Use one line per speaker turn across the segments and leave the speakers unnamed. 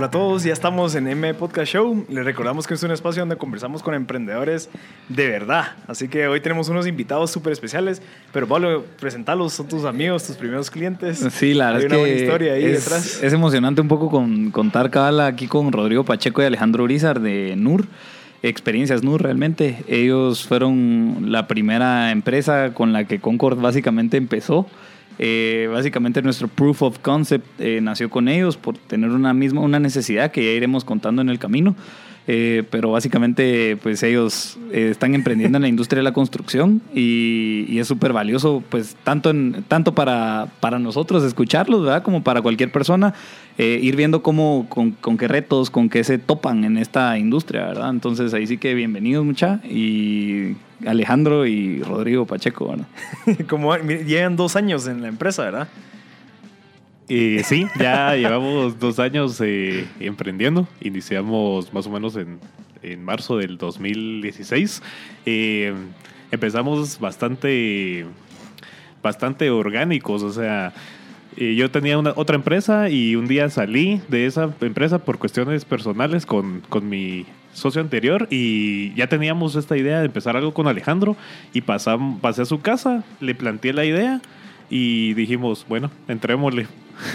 Hola a todos, ya estamos en M Podcast Show. Les recordamos que es un espacio donde conversamos con emprendedores de verdad. Así que hoy tenemos unos invitados súper especiales. Pero Pablo, presentalos, son tus amigos, tus primeros clientes.
Sí, la verdad
Hay
es
una
que
buena historia ahí
es,
detrás.
es emocionante un poco con, contar cabal aquí con Rodrigo Pacheco y Alejandro Urizar de NUR. Experiencias NUR realmente. Ellos fueron la primera empresa con la que Concord básicamente empezó. Eh, básicamente nuestro proof of concept eh, nació con ellos por tener una misma una necesidad que ya iremos contando en el camino. Eh, pero básicamente pues ellos eh, están emprendiendo en la industria de la construcción y, y es súper valioso pues tanto, en, tanto para, para nosotros escucharlos ¿verdad? como para cualquier persona eh, ir viendo cómo, con, con qué retos, con qué se topan en esta industria, ¿verdad? Entonces ahí sí que bienvenidos mucha y Alejandro y Rodrigo Pacheco, ¿verdad?
Como llevan dos años en la empresa, ¿verdad?
Eh, sí, ya llevamos dos años eh, emprendiendo. Iniciamos más o menos en, en marzo del 2016. Eh, empezamos bastante, bastante orgánicos, o sea, eh, yo tenía una, otra empresa y un día salí de esa empresa por cuestiones personales con, con mi socio anterior y ya teníamos esta idea de empezar algo con Alejandro y pasé a su casa, le planteé la idea y dijimos, bueno, entrémosle.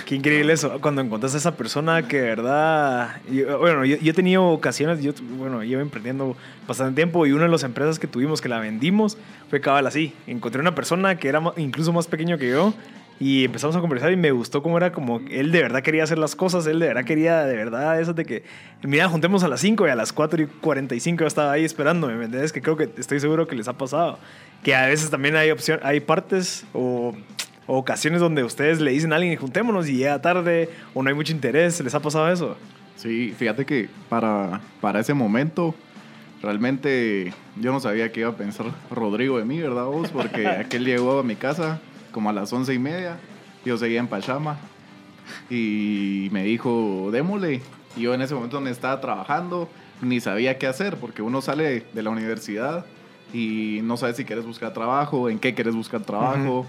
Qué increíble eso, cuando encontraste a esa persona que de verdad... yo- bueno, yo, yo he tenido ocasiones, yo bueno, llevo emprendiendo bastante tiempo y una de las empresas que tuvimos que la vendimos fue cabal así. Encontré una persona que era incluso más pequeño que yo y empezamos a conversar y me gustó cómo era como él de verdad quería hacer las cosas, él de verdad quería de verdad eso de que, mira, juntemos a las 5 y a las 4 y 45 yo estaba ahí esperándome, ¿me entiendes? Que creo que estoy seguro que les ha pasado. Que a veces también hay opción, hay partes o o ocasiones donde ustedes le dicen a alguien juntémonos y llega tarde o no hay mucho interés. ¿Les ha pasado eso?
Sí, fíjate que para, para ese momento realmente yo no sabía qué iba a pensar Rodrigo de mí, ¿verdad vos? Porque aquel llegó a mi casa como a las once y media, yo seguía en Pachama y me dijo, démosle. Y yo en ese momento donde estaba trabajando ni sabía qué hacer porque uno sale de la universidad y no sabe si quieres buscar trabajo, en qué quieres buscar trabajo.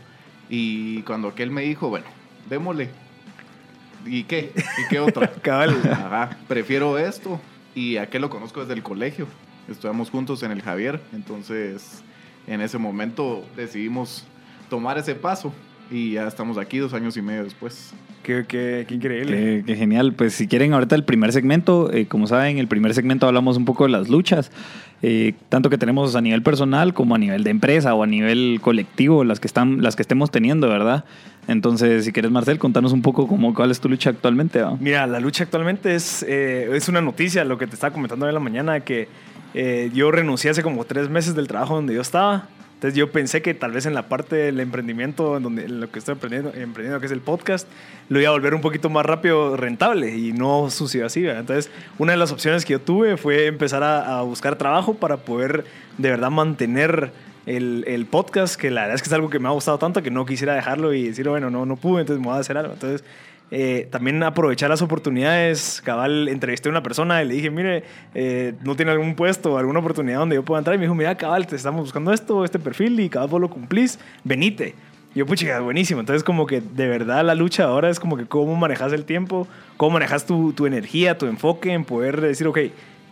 Y cuando aquel me dijo, bueno, démosle. ¿Y qué? ¿Y qué otra?
Cabal.
Ajá, prefiero esto. Y aquel lo conozco desde el colegio. Estudiamos juntos en el Javier. Entonces, en ese momento decidimos tomar ese paso. Y ya estamos aquí dos años y medio después.
Qué, qué- qué increíble.
Qué, qué genial. Pues si quieren ahorita el primer segmento, eh, como saben, el primer segmento hablamos un poco de las luchas, eh, tanto que tenemos a nivel personal como a nivel de empresa o a nivel colectivo, las que están, las que estemos teniendo, ¿verdad? Entonces, si quieres, Marcel, contanos un poco cómo, cuál es tu lucha actualmente.
Mira, la lucha actualmente es, eh, es una noticia, lo que te estaba comentando hoy en la mañana, que eh, yo renuncié hace como tres meses del trabajo donde yo estaba. Entonces yo pensé que tal vez en la parte del emprendimiento, en, donde, lo que estoy emprendiendo, que es el podcast, lo iba a volver un poquito más rápido rentable y no sucedió así. Entonces una de las opciones que yo tuve fue empezar a, a buscar trabajo para poder de verdad mantener el, el podcast, que la verdad es que es algo que me ha gustado tanto que no quisiera dejarlo y decir, bueno, no, no pude, entonces me voy a hacer algo. Entonces eh, también aprovechar las oportunidades. Cabal, entrevisté a una persona y le dije, mire, eh, no tiene algún puesto alguna oportunidad donde yo pueda entrar. Y me dijo, mira, cabal, te estamos buscando esto, este perfil y cabal vos lo cumplís, venite. Y yo, pucha, buenísimo. Entonces, como que de verdad la lucha ahora es como que cómo manejas el tiempo, cómo manejas tu, tu energía, tu enfoque en poder decir, ok,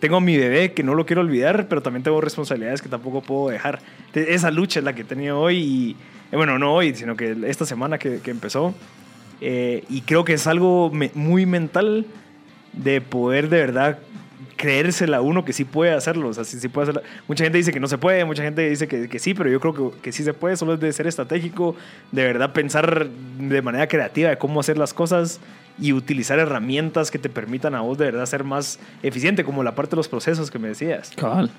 tengo a mi bebé que no lo quiero olvidar, pero también tengo responsabilidades que tampoco puedo dejar. Esa lucha es la que he tenido hoy y, eh, bueno, no hoy, sino que esta semana que, que empezó. Eh, y creo que es algo me- muy mental de poder de verdad creérsela uno que sí puede hacerlo. O sea, sí, sí puede hacerlo. Mucha gente dice que no se puede, mucha gente dice que, que sí, pero yo creo que, que sí se puede. Solo es de ser estratégico, de verdad pensar de manera creativa de cómo hacer las cosas y utilizar herramientas que te permitan a vos de verdad ser más eficiente, como la parte de los procesos que me decías.
Cabal.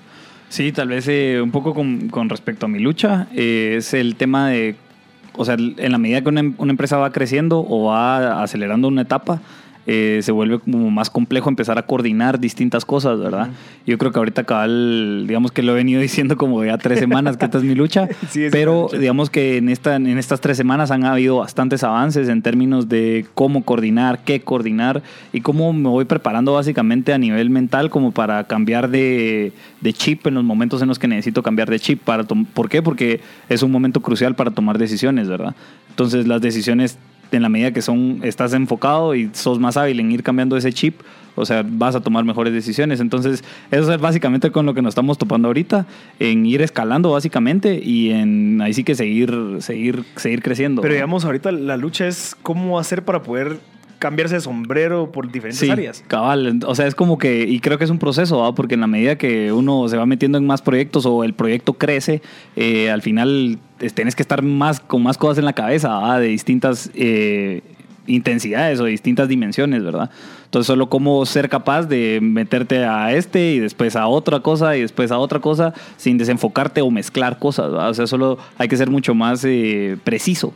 Sí, tal vez eh, un poco con, con respecto a mi lucha, eh, es el tema de o sea, en la medida que una, una empresa va creciendo o va acelerando una etapa, eh, se vuelve como más complejo empezar a coordinar distintas cosas, ¿verdad? Yo creo que ahorita cabal, digamos que lo he venido diciendo como ya tres semanas que esta es mi lucha,
Sí,
pero
lucha.
digamos que en, esta, en estas tres semanas han habido bastantes avances en términos de cómo coordinar, qué coordinar y cómo me voy preparando básicamente a nivel mental como para cambiar de, de chip en los momentos en los que necesito cambiar de chip. Para ¿Por qué? Porque es un momento crucial para tomar decisiones, ¿verdad? Entonces las decisiones en la medida que son estás enfocado y sos más hábil en ir cambiando ese chip, o sea, vas a tomar mejores decisiones. Entonces, eso es básicamente con lo que nos estamos topando ahorita, en ir escalando básicamente y en ahí sí que seguir seguir seguir creciendo.
Pero digamos, ahorita la lucha es cómo hacer para poder cambiarse de sombrero por diferentes
Sí,
áreas.
cabal. O sea, es como que, y creo que es un proceso, ¿va? porque en la medida que uno se va metiendo en más proyectos o el proyecto crece, eh, al final tienes que estar más con más cosas en la cabeza, ¿va? de distintas eh, intensidades o distintas dimensiones, ¿verdad? Entonces, solo cómo ser capaz de meterte a este y después a otra cosa y después a otra cosa sin desenfocarte o mezclar cosas. O sea, solo hay que ser mucho más eh, preciso.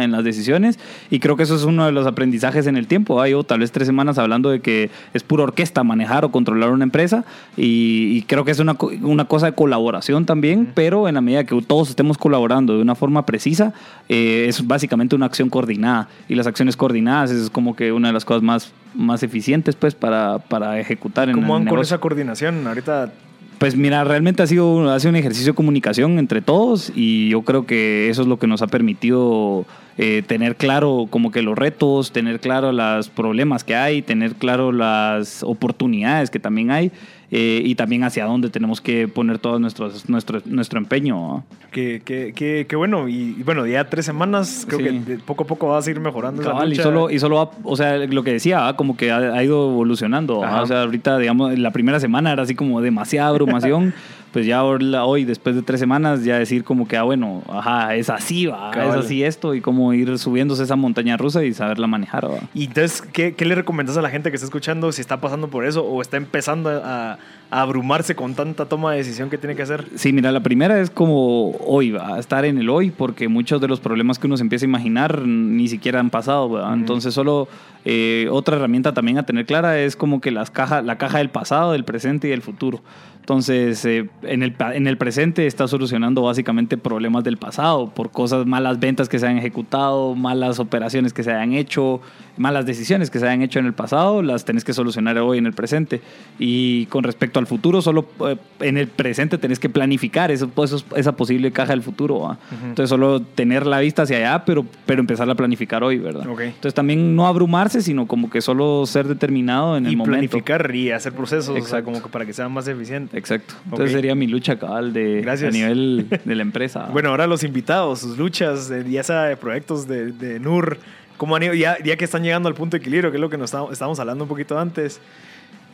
En las decisiones. Y creo que eso es uno de los aprendizajes en el tiempo, ¿va? Yo tal vez tres semanas hablando de que es pura orquesta manejar o controlar una empresa y, y creo que es una, una cosa de colaboración también, pero en la medida que todos estemos colaborando de una forma precisa, eh, es básicamente una acción coordinada. Y las acciones coordinadas es como que una de las cosas más, más eficientes pues para, para ejecutar en
¿Cómo
el
van con
negocio.
esa coordinación? Ahorita
Pues mira, realmente ha sido, ha sido un ejercicio de comunicación entre todos y yo creo que eso es lo que nos ha permitido eh, tener claro como que los retos, tener claro los problemas que hay, tener claro las oportunidades que también hay eh, y también hacia dónde tenemos que poner todo nuestros, nuestro, nuestro empeño.
que, que, que, que bueno, y, y bueno, ya tres semanas, creo
Sí.
que poco a poco vas a ir mejorando. esa
Cabal, y
lucha.
solo, y solo va- o sea, lo que decía, ¿va? como que ha, ha ido evolucionando. ¿va?
Ajá.
O sea, ahorita, digamos, la primera semana era así como demasiada abrumación. pues ya hoy, después de tres semanas, ya decir como que, ah, bueno, ajá, es así, va,
Cabal.
es así esto, y cómo ir subiéndose esa montaña rusa y saberla manejar, va.
Y entonces, ¿qué, ¿qué le recomiendas a la gente que está escuchando si está pasando por eso o está empezando a, a abrumarse con tanta toma de decisión que tiene que hacer?
Sí, mira, la primera es como hoy, va estar en el hoy, porque muchos de los problemas que uno se empieza a imaginar ni siquiera han pasado. Entonces, solo eh, otra herramienta también a tener clara es como que las cajas, la caja del pasado, del presente y del futuro. Entonces, eh, en, el, en el presente está solucionando básicamente problemas del pasado, por cosas, malas ventas que se han ejecutado, malas operaciones que se hayan hecho, malas decisiones que se hayan hecho en el pasado, las tenés que solucionar hoy en el presente. Y con respecto al futuro, solo eh, en el presente tenés que planificar eso, pues, esos- esa posible caja del futuro. ¿va? Entonces, solo tener la vista hacia allá, pero, pero empezar a planificar hoy, ¿verdad?
Ok.
Entonces, también no abrumarse, sino como que solo ser determinado en el
Y
momento.
planificar y hacer procesos, o sea, como que para que sea más eficiente.
Exacto. Entonces
Ok.
sería mi lucha cabal de,
Gracias.
a nivel de la empresa.
Bueno, ahora los invitados, sus luchas, eh, ya sea de proyectos de, de NUR, ¿cómo han ido? Ya, ya que están llegando al punto de equilibrio, que es lo que nos estábamos, hablando un poquito antes.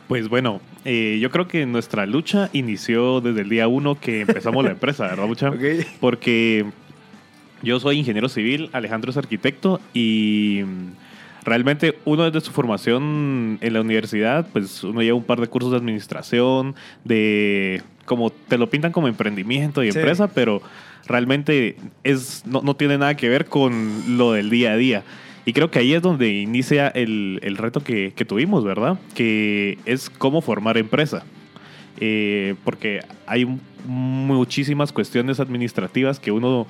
Pues bueno, eh, yo creo que nuestra lucha inició desde el día uno que empezamos la empresa, ¿verdad, Mucha? Porque yo soy ingeniero civil, Alejandro es arquitecto y realmente uno desde su formación en la universidad, pues uno lleva un par de cursos de administración, de como te lo pintan como emprendimiento y
Sí.
empresa, pero realmente es, no, no tiene nada que ver con lo del día a día. Y creo que ahí es donde inicia el, el reto que, que tuvimos, ¿verdad? Que es cómo formar empresa. Eh, porque hay muchísimas cuestiones administrativas que uno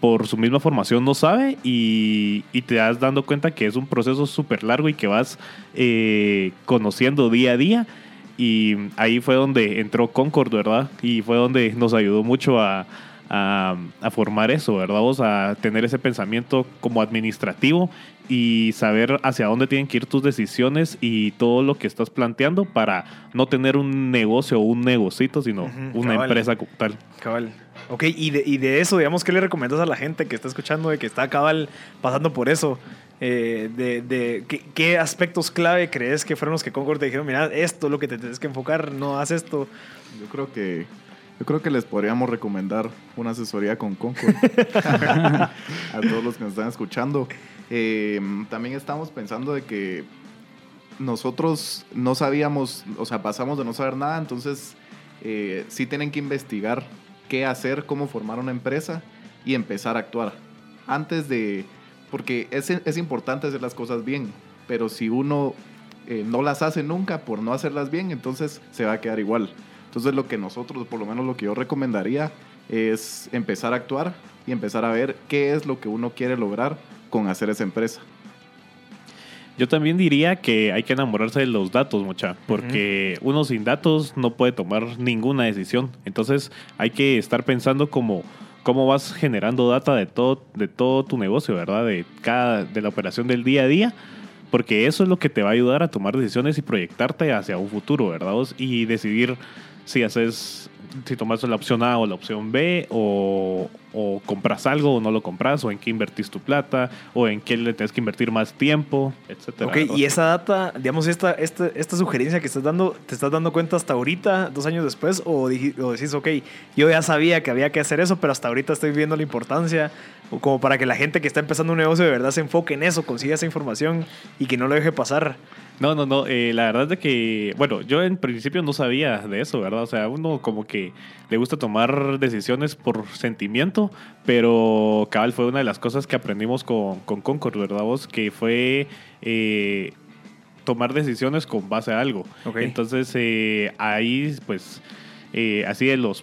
por su misma formación no sabe y, y te das dando cuenta que es un proceso súper largo y que vas eh, conociendo día a día. Y ahí fue donde entró Concord, ¿verdad? Y fue donde nos ayudó mucho a, a, a formar eso, ¿verdad? Vos a tener ese pensamiento como administrativo y saber hacia dónde tienen que ir tus decisiones y todo lo que estás planteando para no tener un negocio o un negocito, sino una
cabal.
empresa como tal.
Cabal. Ok, y de, y de eso, digamos, ¿qué le recomiendas a la gente que está escuchando, de que está cabal pasando por eso? Eh, de, de ¿qué, qué aspectos clave crees que fueron los que Concord te dijeron, mira, esto es lo que te tienes que enfocar, no haz esto?
Yo creo que yo creo que les podríamos recomendar una asesoría con Concord a todos los que nos están escuchando. Eh, también estamos pensando de que nosotros no sabíamos, o sea, pasamos de no saber nada, entonces eh, sí tienen que investigar qué hacer, cómo formar una empresa y empezar a actuar. antes de... Porque es, es importante hacer las cosas bien, pero si uno eh, no las hace nunca por no hacerlas bien, entonces se va a quedar igual. Entonces lo que nosotros, por lo menos lo que yo recomendaría, es empezar a actuar y empezar a ver qué es lo que uno quiere lograr con hacer esa empresa.
Yo también diría que hay que enamorarse de los datos, mucha, porque uno sin datos no puede tomar ninguna decisión. Entonces hay que estar pensando como cómo vas generando data de todo, de todo tu negocio, ¿verdad? De cada, de la operación del día a día, porque eso es lo que te va a ayudar a tomar decisiones y proyectarte hacia un futuro, ¿verdad? Y decidir si haces si tomas la opción A o la opción B, o, compras algo o no lo compras, o en qué invertís tu plata, o en qué le tienes que invertir más tiempo, etcétera.
Ok, y esa data, digamos, esta, esta, esta sugerencia que estás dando, ¿te estás dando cuenta hasta ahorita, dos años después? O, o decís, ok, yo ya sabía que había que hacer eso, pero hasta ahorita estoy viendo la importancia, o como para que la gente que está empezando un negocio de verdad se enfoque en eso, consiga esa información y que no lo deje pasar.
No, no, no. Eh, la verdad es que, bueno, yo en principio no sabía de eso, ¿verdad? O sea, uno como que le gusta tomar decisiones por sentimiento, pero cabal fue una de las cosas que aprendimos con, con Concord, ¿verdad? Vos? Que fue eh, tomar decisiones con base a algo. Entonces, eh, ahí, pues, así de los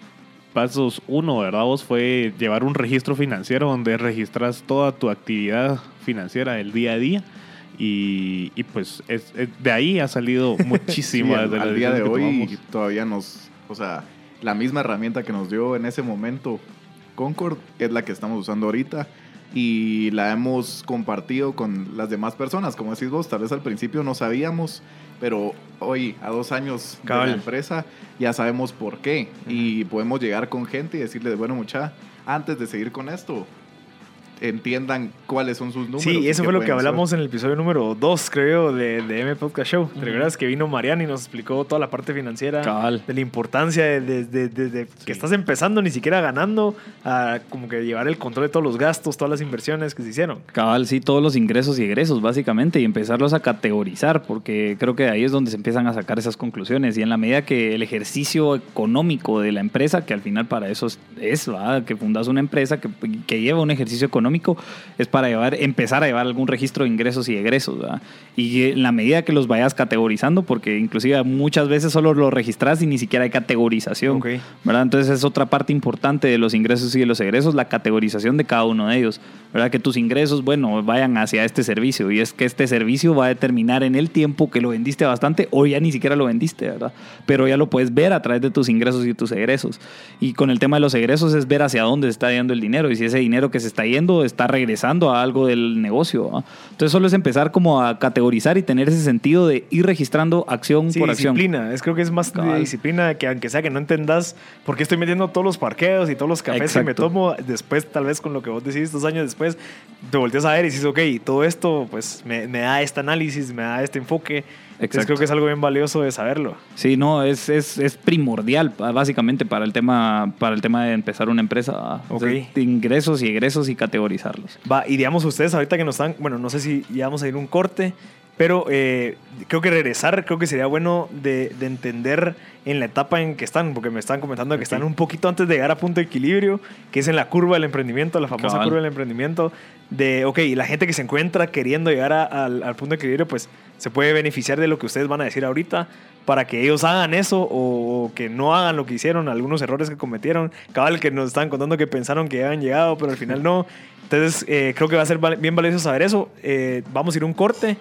pasos uno, ¿verdad? Vos fue llevar un registro financiero donde registras toda tu actividad financiera del día a día y, y pues es, de ahí ha salido muchísimo.
sí, al, día de hoy todavía nos, o sea, la misma herramienta que nos dio en ese momento Concord es la que estamos usando ahorita y la hemos compartido con las demás personas. Como decís vos, tal vez al principio no sabíamos, pero hoy, a dos años de la empresa, ya sabemos por qué. Y podemos llegar con gente y decirle, bueno, mucha, antes de seguir con esto, entiendan cuáles son sus números.
Sí, eso fue lo que hablamos en el episodio número 2, creo, de, de M Podcast Show. ¿Te recuerdas que vino Mariana y nos explicó toda la parte financiera?
Cabal.
De la importancia de, que estás empezando, ni siquiera ganando, a como que llevar el control de todos los gastos, todas las inversiones que se hicieron.
Cabal, sí, todos los ingresos y egresos, básicamente, y empezarlos a categorizar, porque creo que ahí es donde se empiezan a sacar esas conclusiones. Y en la medida que el ejercicio económico de la empresa, que al final para eso es, que fundas una empresa que, que lleva un ejercicio económico, es para llevar, empezar a llevar algún registro de ingresos y egresos. Y en la medida que los vayas categorizando, porque inclusive muchas veces solo lo registras y ni siquiera hay categorización. ¿verdad? Entonces es otra parte importante de los ingresos y de los egresos, la categorización de cada uno de ellos. ¿verdad? Que tus ingresos, bueno, vayan hacia este servicio. Y es que este servicio va a determinar en el tiempo que lo vendiste bastante o ya ni siquiera lo vendiste, ¿verdad? Pero ya lo puedes ver a través de tus ingresos y tus egresos. Y con el tema de los egresos es ver hacia dónde se está yendo el dinero y si ese dinero que se está yendo está regresando a algo del negocio. Entonces solo es empezar como a categorizar y tener ese sentido de ir registrando acción por acción.
disciplina. Es creo que es más de disciplina que aunque sea que no entendas por qué estoy metiendo todos los parqueos y todos los cafés que me tomo, después tal vez con lo que vos decís dos años después, te volteas a ver y dices, ok, todo esto pues me, me da este análisis, me da este enfoque Exacto. creo que es algo bien valioso de saberlo.
Sí, no, es, es, es primordial básicamente para el tema para el tema de empezar una empresa. Okay. ingresos y egresos y categorizarlos.
Va, y digamos ustedes ahorita que nos están, bueno, no sé si ya vamos a ir un corte, pero eh, creo que regresar, creo que sería bueno de, de, entender en la etapa en que están, porque me están comentando que están un poquito antes de llegar a punto de equilibrio, que es en la curva del emprendimiento, la famosa curva del emprendimiento, de, ok, la gente que se encuentra queriendo llegar al, al punto de equilibrio, pues se puede beneficiar de lo que ustedes van a decir ahorita para que ellos hagan eso o, que no hagan lo que hicieron, algunos errores que cometieron. Cabal que nos están contando que pensaron que habían llegado, pero al final no. Entonces, eh, creo que va a ser bien valioso saber eso. Eh, vamos a ir a un corte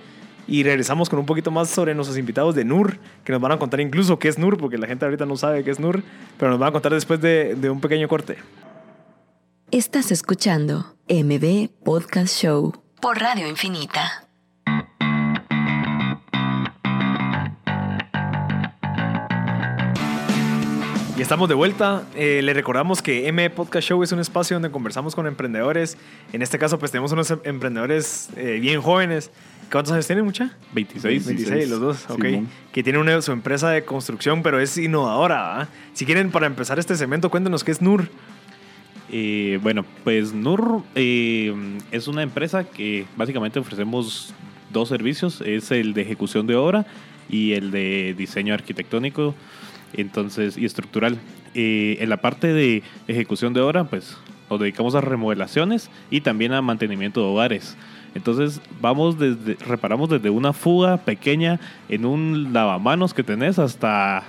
y regresamos con un poquito más sobre nuestros invitados de NUR, que nos van a contar incluso qué es NUR, porque la gente ahorita no sabe qué es NUR, pero nos van a contar después de, de un pequeño corte.
Estás escuchando MB Podcast Show por Radio Infinita.
Y estamos de vuelta. Eh, le recordamos que M Podcast Show es un espacio donde conversamos con emprendedores. En este caso, pues tenemos unos emprendedores eh, bien jóvenes. ¿Cuántos años tienen, mucha?
26.
26, los dos, ok. que tienen su empresa de construcción, pero es innovadora. Si quieren, para empezar este segmento, cuéntenos qué es NUR.
Eh, bueno, pues NUR es una empresa que básicamente ofrecemos dos servicios. Es el de ejecución de obra y el de diseño arquitectónico entonces y estructural. Eh, en la parte de ejecución de obra, pues nos dedicamos a remodelaciones y también a mantenimiento de hogares. Entonces vamos desde, reparamos desde una fuga pequeña en un lavamanos que tenés hasta,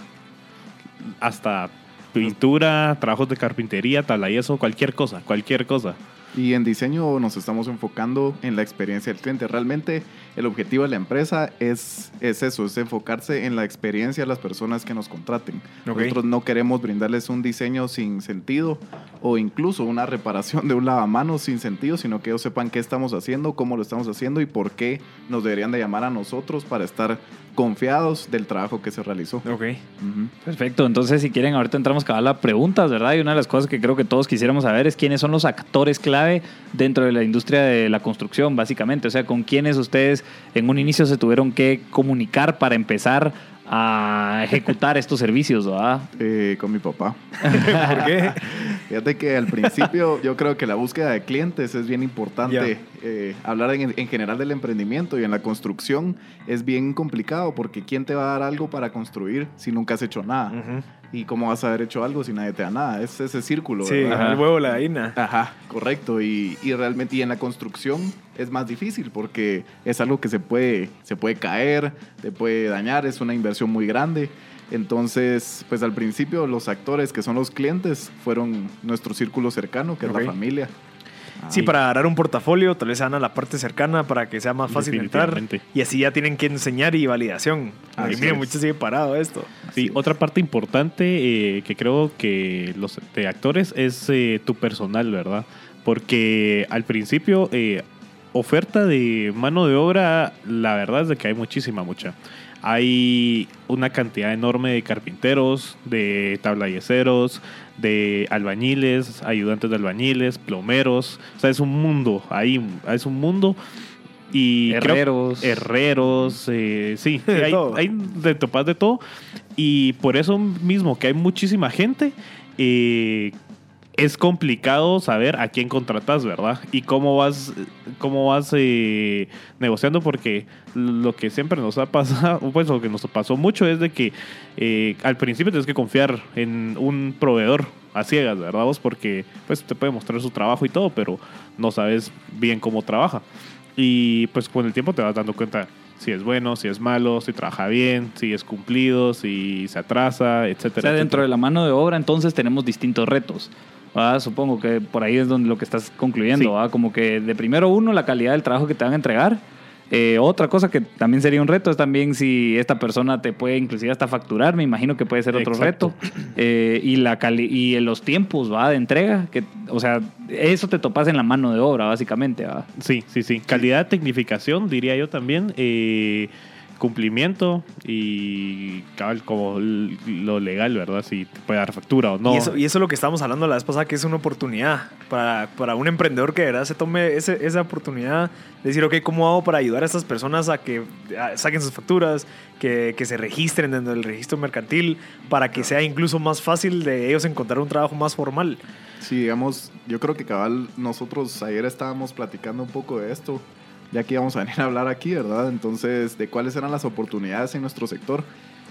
hasta pintura, trabajos de carpintería, tabla y eso, cualquier cosa, cualquier cosa.
Y en diseño nos estamos enfocando en la experiencia del cliente. Realmente el objetivo de la empresa es, es eso, es enfocarse en la experiencia de las personas que nos contraten.
Ok.
Nosotros no queremos brindarles un diseño sin sentido o incluso una reparación de un lavamanos sin sentido, sino que ellos sepan qué estamos haciendo, cómo lo estamos haciendo y por qué nos deberían de llamar a nosotros para estar confiados del trabajo que se realizó.
Ok.
Ujú.
Perfecto, entonces si quieren ahorita entramos a las preguntas, ¿verdad? Y una de las cosas que creo que todos quisiéramos saber es quiénes son los actores clave dentro de la industria de la construcción, básicamente. O sea, con quiénes ustedes en un inicio se tuvieron que comunicar para empezar a ejecutar estos servicios, ¿verdad?
Eh, con mi papá.
¿Por qué?
Fíjate que al principio yo creo que la búsqueda de clientes es bien importante. Eh, hablar en, en general del emprendimiento y en la construcción es bien complicado porque ¿quién te va a dar algo para construir si nunca has hecho nada? ¿Y cómo vas a haber hecho algo si nadie te da nada? Es ese círculo.
Sí,
¿verdad?
el huevo la gallina.
Ajá, correcto. Y, y realmente y en la construcción es más difícil porque es algo que se puede, se puede caer, te puede dañar, es una inversión muy grande. Entonces, pues al principio los actores que son los clientes fueron nuestro círculo cercano, que es la familia.
Sí, para agarrar un portafolio, tal vez se van a la parte cercana para que sea más fácil entrar. Y así ya tienen que enseñar y validación.
Así
y
es.
mucho sigue parado esto.
Sí, otra parte importante eh, que creo que los de actores es eh, tu personal, ¿verdad? Porque al principio, eh, oferta de mano de obra, la verdad es de que hay muchísima, mucha. Hay una cantidad enorme de carpinteros, de tablayeceros, de albañiles, ayudantes de albañiles, plomeros. O sea, es un mundo ahí, es un mundo. Y creo-
Herreros.
herreros, eh, sí, sí,
De
hay,
todo.
hay de topas de todo. Y por eso mismo que hay muchísima gente, eh, es complicado saber a quién contratas, ¿verdad? Y cómo vas, cómo vas eh, negociando, porque lo que siempre nos ha pasado, pues lo que nos pasó mucho es de que eh, al principio tienes que confiar en un proveedor a ciegas, ¿verdad? Vos? Porque pues te puede mostrar su trabajo y todo, pero no sabes bien cómo trabaja. Y pues con el tiempo te vas dando cuenta si es bueno, si es malo, si trabaja bien, si es cumplido, si se atrasa, etcétera.
O sea, dentro de la mano de obra, entonces tenemos distintos retos. ¿Verdad? Supongo que por ahí es donde lo que estás concluyendo.
Sí.
¿verdad? Como que de primero uno, la calidad del trabajo que te van a entregar. Eh, otra cosa que también sería un reto es también si esta persona te puede inclusive hasta facturar, me imagino que puede ser otro
Exacto.
reto. Eh, y la cali y en los tiempos ¿va? de entrega, que, o sea, eso te topas en la mano de obra, básicamente. ¿va?
Sí, sí, sí. Calidad, tecnificación, diría yo también. eh, cumplimiento y cabal, como lo legal, ¿verdad? Si te puede dar factura o no.
Y, eso, y eso es lo que estábamos hablando la vez pasada, que es una oportunidad para, para un emprendedor que de verdad se tome ese- esa oportunidad de decir, ok, ¿cómo hago para ayudar a estas personas a que a- saquen sus facturas, que, que se registren dentro del registro mercantil, para que sea incluso más fácil de ellos encontrar un trabajo más formal?
Sí, digamos, yo creo que cabal, nosotros ayer estábamos platicando un poco de esto, ya que íbamos a venir a hablar aquí, ¿verdad? Entonces, de cuáles eran las oportunidades en nuestro sector.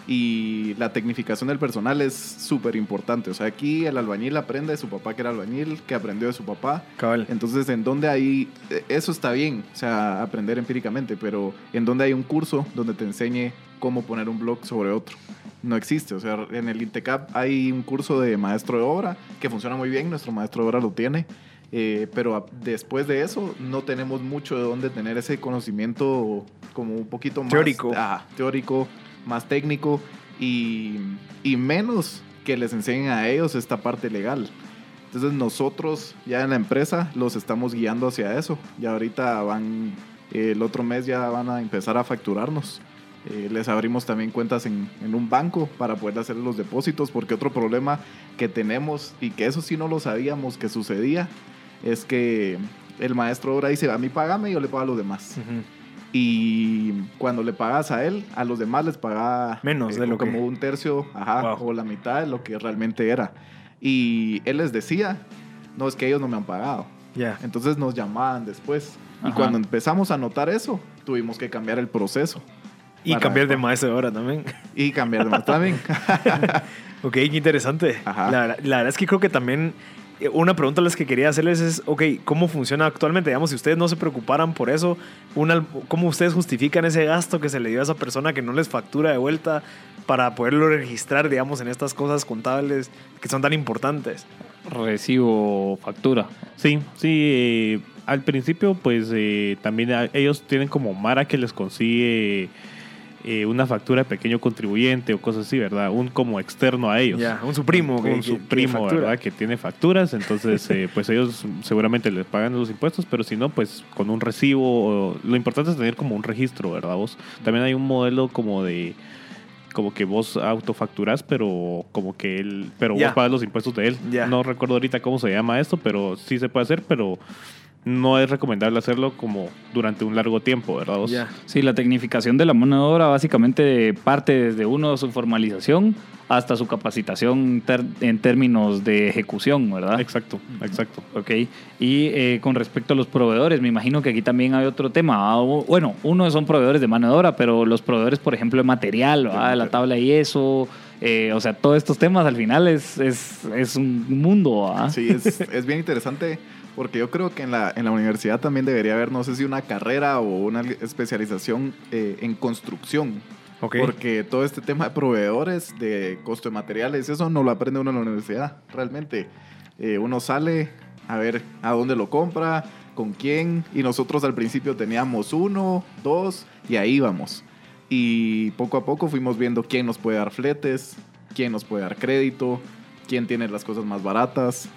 Y la tecnificación del personal es súper importante. O sea, aquí el albañil aprende de su papá que era albañil, que aprendió de su papá.
Cabal.
Entonces, ¿en dónde hay...? Eso está bien, o sea, aprender empíricamente, pero ¿en dónde hay un curso donde te enseñe cómo poner un blog sobre otro? No existe, o sea, en el INTECAP hay un curso de maestro de obra que funciona muy bien, nuestro maestro de obra lo tiene, eh, pero a- después de eso no tenemos mucho de dónde tener ese conocimiento como un poquito más...
Teórico.
ah, teórico, más técnico y, y menos que les enseñen a ellos esta parte legal. Entonces nosotros ya en la empresa los estamos guiando hacia eso. Ya ahorita van, eh, el otro mes ya van a empezar a facturarnos. Eh, les abrimos también cuentas en, en un banco para poder hacer los depósitos, porque otro problema que tenemos, y que eso sí no lo sabíamos que sucedía, es que el maestro ahora dice, a mí págame, yo le pago a los demás. Y cuando le pagas a él, a los demás les pagaba
Menos de lo
como
que-
un tercio, ajá,
Wow.
o la mitad de lo que realmente era. Y él les decía, no, es que ellos no me han pagado.
Ya.
Entonces nos llamaban después. Y cuando empezamos a notar eso, tuvimos que cambiar el proceso.
Y cambiar de maestro de obra también.
Y cambiar de más también.
Ok, qué interesante.
Ajá.
La, la verdad es que creo que también eh, una pregunta las que quería hacerles es, ok, ¿cómo funciona actualmente? Digamos, si ustedes no se preocuparan por eso, una, ¿cómo ustedes justifican ese gasto que se le dio a esa persona que no les factura de vuelta para poderlo registrar, digamos, en estas cosas contables que son tan importantes?
Recibo factura.
Sí, sí. eh, al principio, pues eh, también a- ellos tienen como Mara que les consigue eh, una factura de pequeño contribuyente o cosas así, ¿verdad? Un como externo a ellos.
Ya, un su primo que-
Un su primo. ¿verdad? Que tiene facturas, entonces eh, pues ellos seguramente les pagan los impuestos, pero si no, pues con un recibo. lo importante es tener como un registro, ¿verdad? Vos también hay un modelo como de como que vos autofacturás, pero como que él, pero vos pagas los impuestos de él. No recuerdo ahorita cómo se llama esto, pero sí se puede hacer, pero no es recomendable hacerlo como durante un largo tiempo, ¿verdad? vos?
Sí, la tecnificación de la mano de obra básicamente parte desde uno su formalización hasta su capacitación ter- en términos de ejecución, ¿verdad?
Exacto, exacto.
Ok, y eh, con respecto a los proveedores, me imagino que aquí también hay otro tema. Bueno, uno son proveedores de mano de obra, pero los proveedores, por ejemplo, de material, ¿verdad? la tabla y eso, eh, o sea, todos estos temas al final es, es, es un mundo. ¿verdad?
Sí, es, es bien interesante porque yo creo que en la, en la universidad también debería haber, no sé si una carrera o una especialización eh, en construcción.
Ok.
Porque todo este tema de proveedores, de costo de materiales, eso no lo aprende uno en la universidad, realmente. Eh, uno sale a ver a dónde lo compra, con quién, y nosotros al principio teníamos uno, dos, y ahí íbamos. Y poco a poco fuimos viendo quién nos puede dar fletes, quién nos puede dar crédito, quién tiene las cosas más baratas,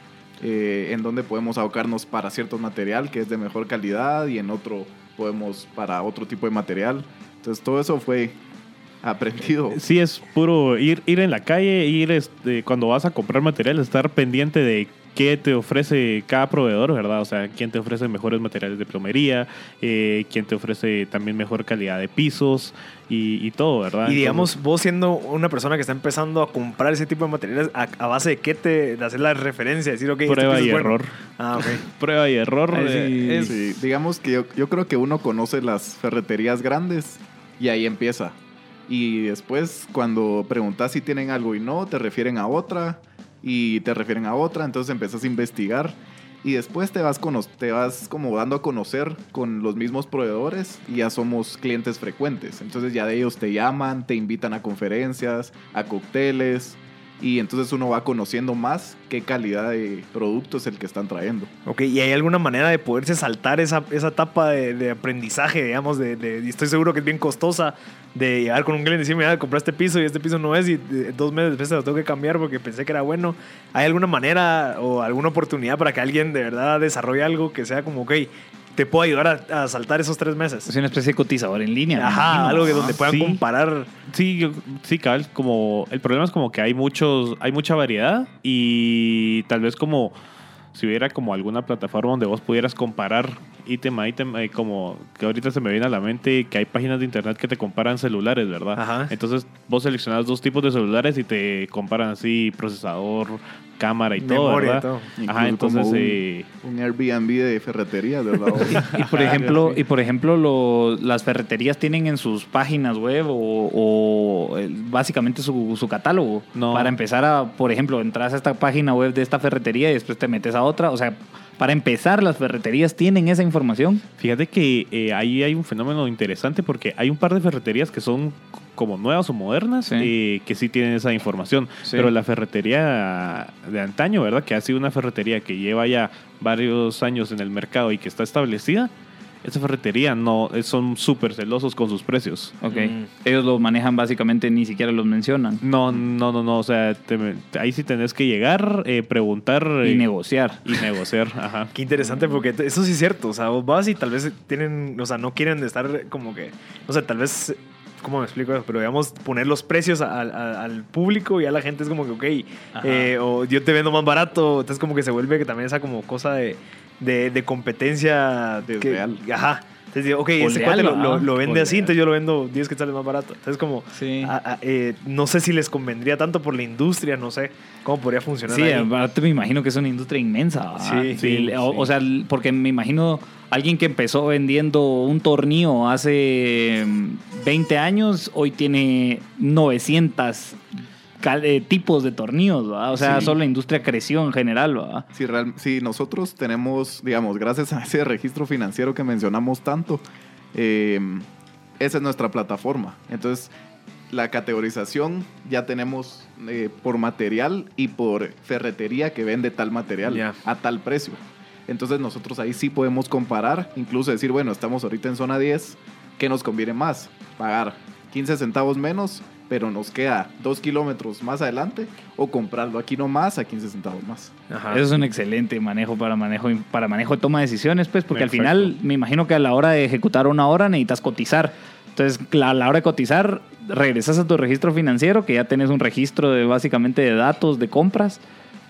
eh, en dónde podemos ahogarnos para cierto material que es de mejor calidad y en otro podemos para otro tipo de material. Entonces todo eso fue aprendido.
Sí, es puro ir, ir en la calle, ir este, cuando vas a comprar material, estar pendiente de qué te ofrece cada proveedor, ¿verdad? O sea, quién te ofrece mejores materiales de plomería, eh, quién te ofrece también mejor calidad de pisos y, y todo, ¿verdad?
Y digamos,
Entonces,
vos siendo una persona que está empezando a comprar ese tipo de materiales, ¿a, a base de qué te de hacer la referencia? Decir, ok, este
prueba
piso
y
es bueno.
error.
Ah, ok.
Prueba y error. Eh, es-
Sí, digamos que yo, yo creo que uno conoce las ferreterías grandes y ahí empieza. Y después cuando preguntas si tienen algo y no, te refieren a otra y te refieren a otra, entonces empiezas a investigar y después te vas, te vas como dando a conocer con los mismos proveedores y ya somos clientes frecuentes. Entonces ya de ellos te llaman, te invitan a conferencias, a cócteles y entonces uno va conociendo más qué calidad de producto es el que están trayendo.
Ok, ¿y hay alguna manera de poderse saltar esa, esa etapa de, aprendizaje, digamos, de, estoy seguro que es bien costosa, de llegar con un cliente y decir, mira, compré este piso y este piso no es, y eh, dos meses después se lo tengo que cambiar porque pensé que era bueno. ¿Hay alguna manera o alguna oportunidad para que alguien de verdad desarrolle algo que sea como, ok, te puedo ayudar a, a saltar esos tres meses?
Es una especie de cotizador en línea.
Ajá, algo que donde
Ah,
puedan
sí.
comparar.
Sí, yo- sí, cabal, como el problema es como que hay muchos, hay mucha variedad y tal vez como si hubiera como alguna plataforma donde vos pudieras comparar ítem a ítem, eh, como que ahorita se me viene a la mente que hay páginas de internet que te comparan celulares, ¿verdad?
Ajá.
Entonces vos seleccionas dos tipos de celulares y te comparan así procesador, cámara y todo,
y
¿verdad?
todo.
Ajá, entonces
como un-
eh,
Un Airbnb de ferreterías, ¿verdad?
Y por ejemplo, y por ejemplo lo- las ferreterías tienen en sus páginas web o, o, eh, básicamente su, su catálogo.
No.
Para empezar a, por ejemplo, entras a esta página web de esta ferretería y después te metes a otra. O sea, para empezar, las ferreterías tienen esa información.
Fíjate que eh, ahí hay un fenómeno interesante porque hay un par de ferreterías que son como nuevas o modernas
Sí.
eh, que sí tienen esa información.
Sí.
Pero la ferretería de antaño, ¿verdad? Que ha sido una ferretería que lleva ya varios años en el mercado y que está establecida, esa ferretería no, eh, son súper celosos con sus precios.
Ok.
Mm.
Ellos lo manejan básicamente, ni siquiera los mencionan.
No, no, no, no. O sea, te- ahí sí tenés que llegar, eh, preguntar
Y
eh,
negociar.
y negociar. Ajá.
Qué interesante porque eso sí es cierto. O sea, vos vas y tal vez tienen, o sea, no quieren estar como que, o sea, tal vez, ¿cómo me explico? eso? Pero digamos, poner los precios al público y a la gente es como que, ok,
Ajá.
eh, o yo te vendo más barato. Entonces, como que se vuelve que también esa como cosa de, de, de competencia que-
Desleal.
ajá. Entonces, digo, ok,
O
ese
leal,
cuate lo, lo- vende así,
leal.
entonces yo lo vendo 10 que sale más barato. Entonces, como,
Sí.
a- a- eh, no sé si les convendría tanto por la industria, no sé cómo podría funcionar.
Sí,
ahí.
aparte me imagino que es una industria inmensa.
Sí,
sí,
o, o sea, porque me imagino alguien que empezó vendiendo un tornillo hace mm, 20 años, hoy tiene 900 cal- eh, tipos de tornillos, ¿va? O sea,
Sí.
solo la industria creció en general, ¿va?
Si, real- si nosotros tenemos, digamos, gracias a ese registro financiero que mencionamos tanto, eh, esa es nuestra plataforma. Entonces, la categorización ya tenemos eh, por material y por ferretería que vende tal material
Ya.
a tal precio. Entonces, nosotros ahí sí podemos comparar, incluso decir, bueno, estamos ahorita en zona 10, ¿qué nos conviene más? Pagar 15 centavos menos, pero nos queda 2 kilómetros más adelante, o comprarlo aquí nomás a 15 centavos más.
Ajá.
Eso es un excelente manejo para manejo para manejo de toma de decisiones, pues, porque
Exacto.
al final me imagino que a la hora de ejecutar una hora necesitas cotizar. Entonces, a la hora de cotizar, regresas a tu registro financiero, que ya tenés un registro de básicamente de datos de compras,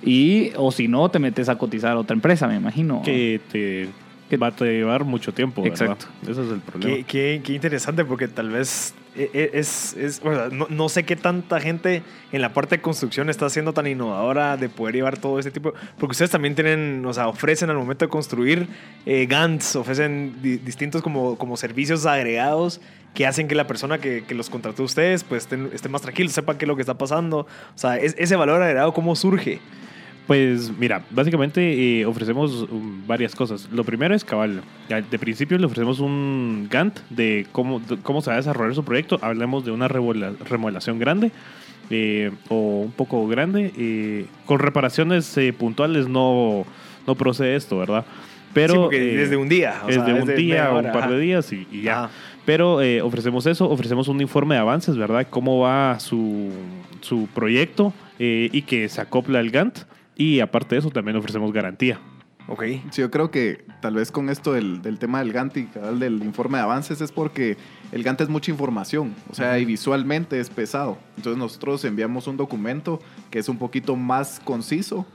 y o si no, te metes a cotizar a otra empresa, me imagino.
Que te
Que-
va a llevar mucho tiempo, ¿verdad?
Exacto.
Ese es el problema.
Qué, qué- qué interesante, porque tal vez es, es- o sea, no, no sé qué tanta gente en la parte de construcción está siendo tan innovadora de poder llevar todo este tipo, porque ustedes también tienen, o sea, ofrecen al momento de construir eh, GANTs, ofrecen di- distintos como, como servicios agregados que hacen que la persona que, los contrató a ustedes pues esté más tranquilo, sepa qué es lo que está pasando. O sea, es- ese valor agregado, ¿cómo surge?
Pues mira, básicamente eh, ofrecemos um, varias cosas. Lo primero es cabal. De principio le ofrecemos un Gantt de cómo, de cómo se va a desarrollar su proyecto. Hablemos de una remodelación grande eh, o un poco grande. eh, con reparaciones puntuales no, no procede esto, ¿verdad? Pero
Sí, desde un día. o
es
sea,
de
es
un
de
día o un par de días y, y ya.
Ajá.
Pero eh, ofrecemos eso, ofrecemos un informe de avances, ¿verdad? Cómo va su, su proyecto y que se acopla al Gantt. Y aparte de eso, también ofrecemos garantía.
Ok.
Sí, yo creo que tal vez con esto del, del tema del Gantt y del informe de avances es porque el Gantt es mucha información, o sea, y visualmente es pesado. Entonces nosotros enviamos un documento que es un poquito más conciso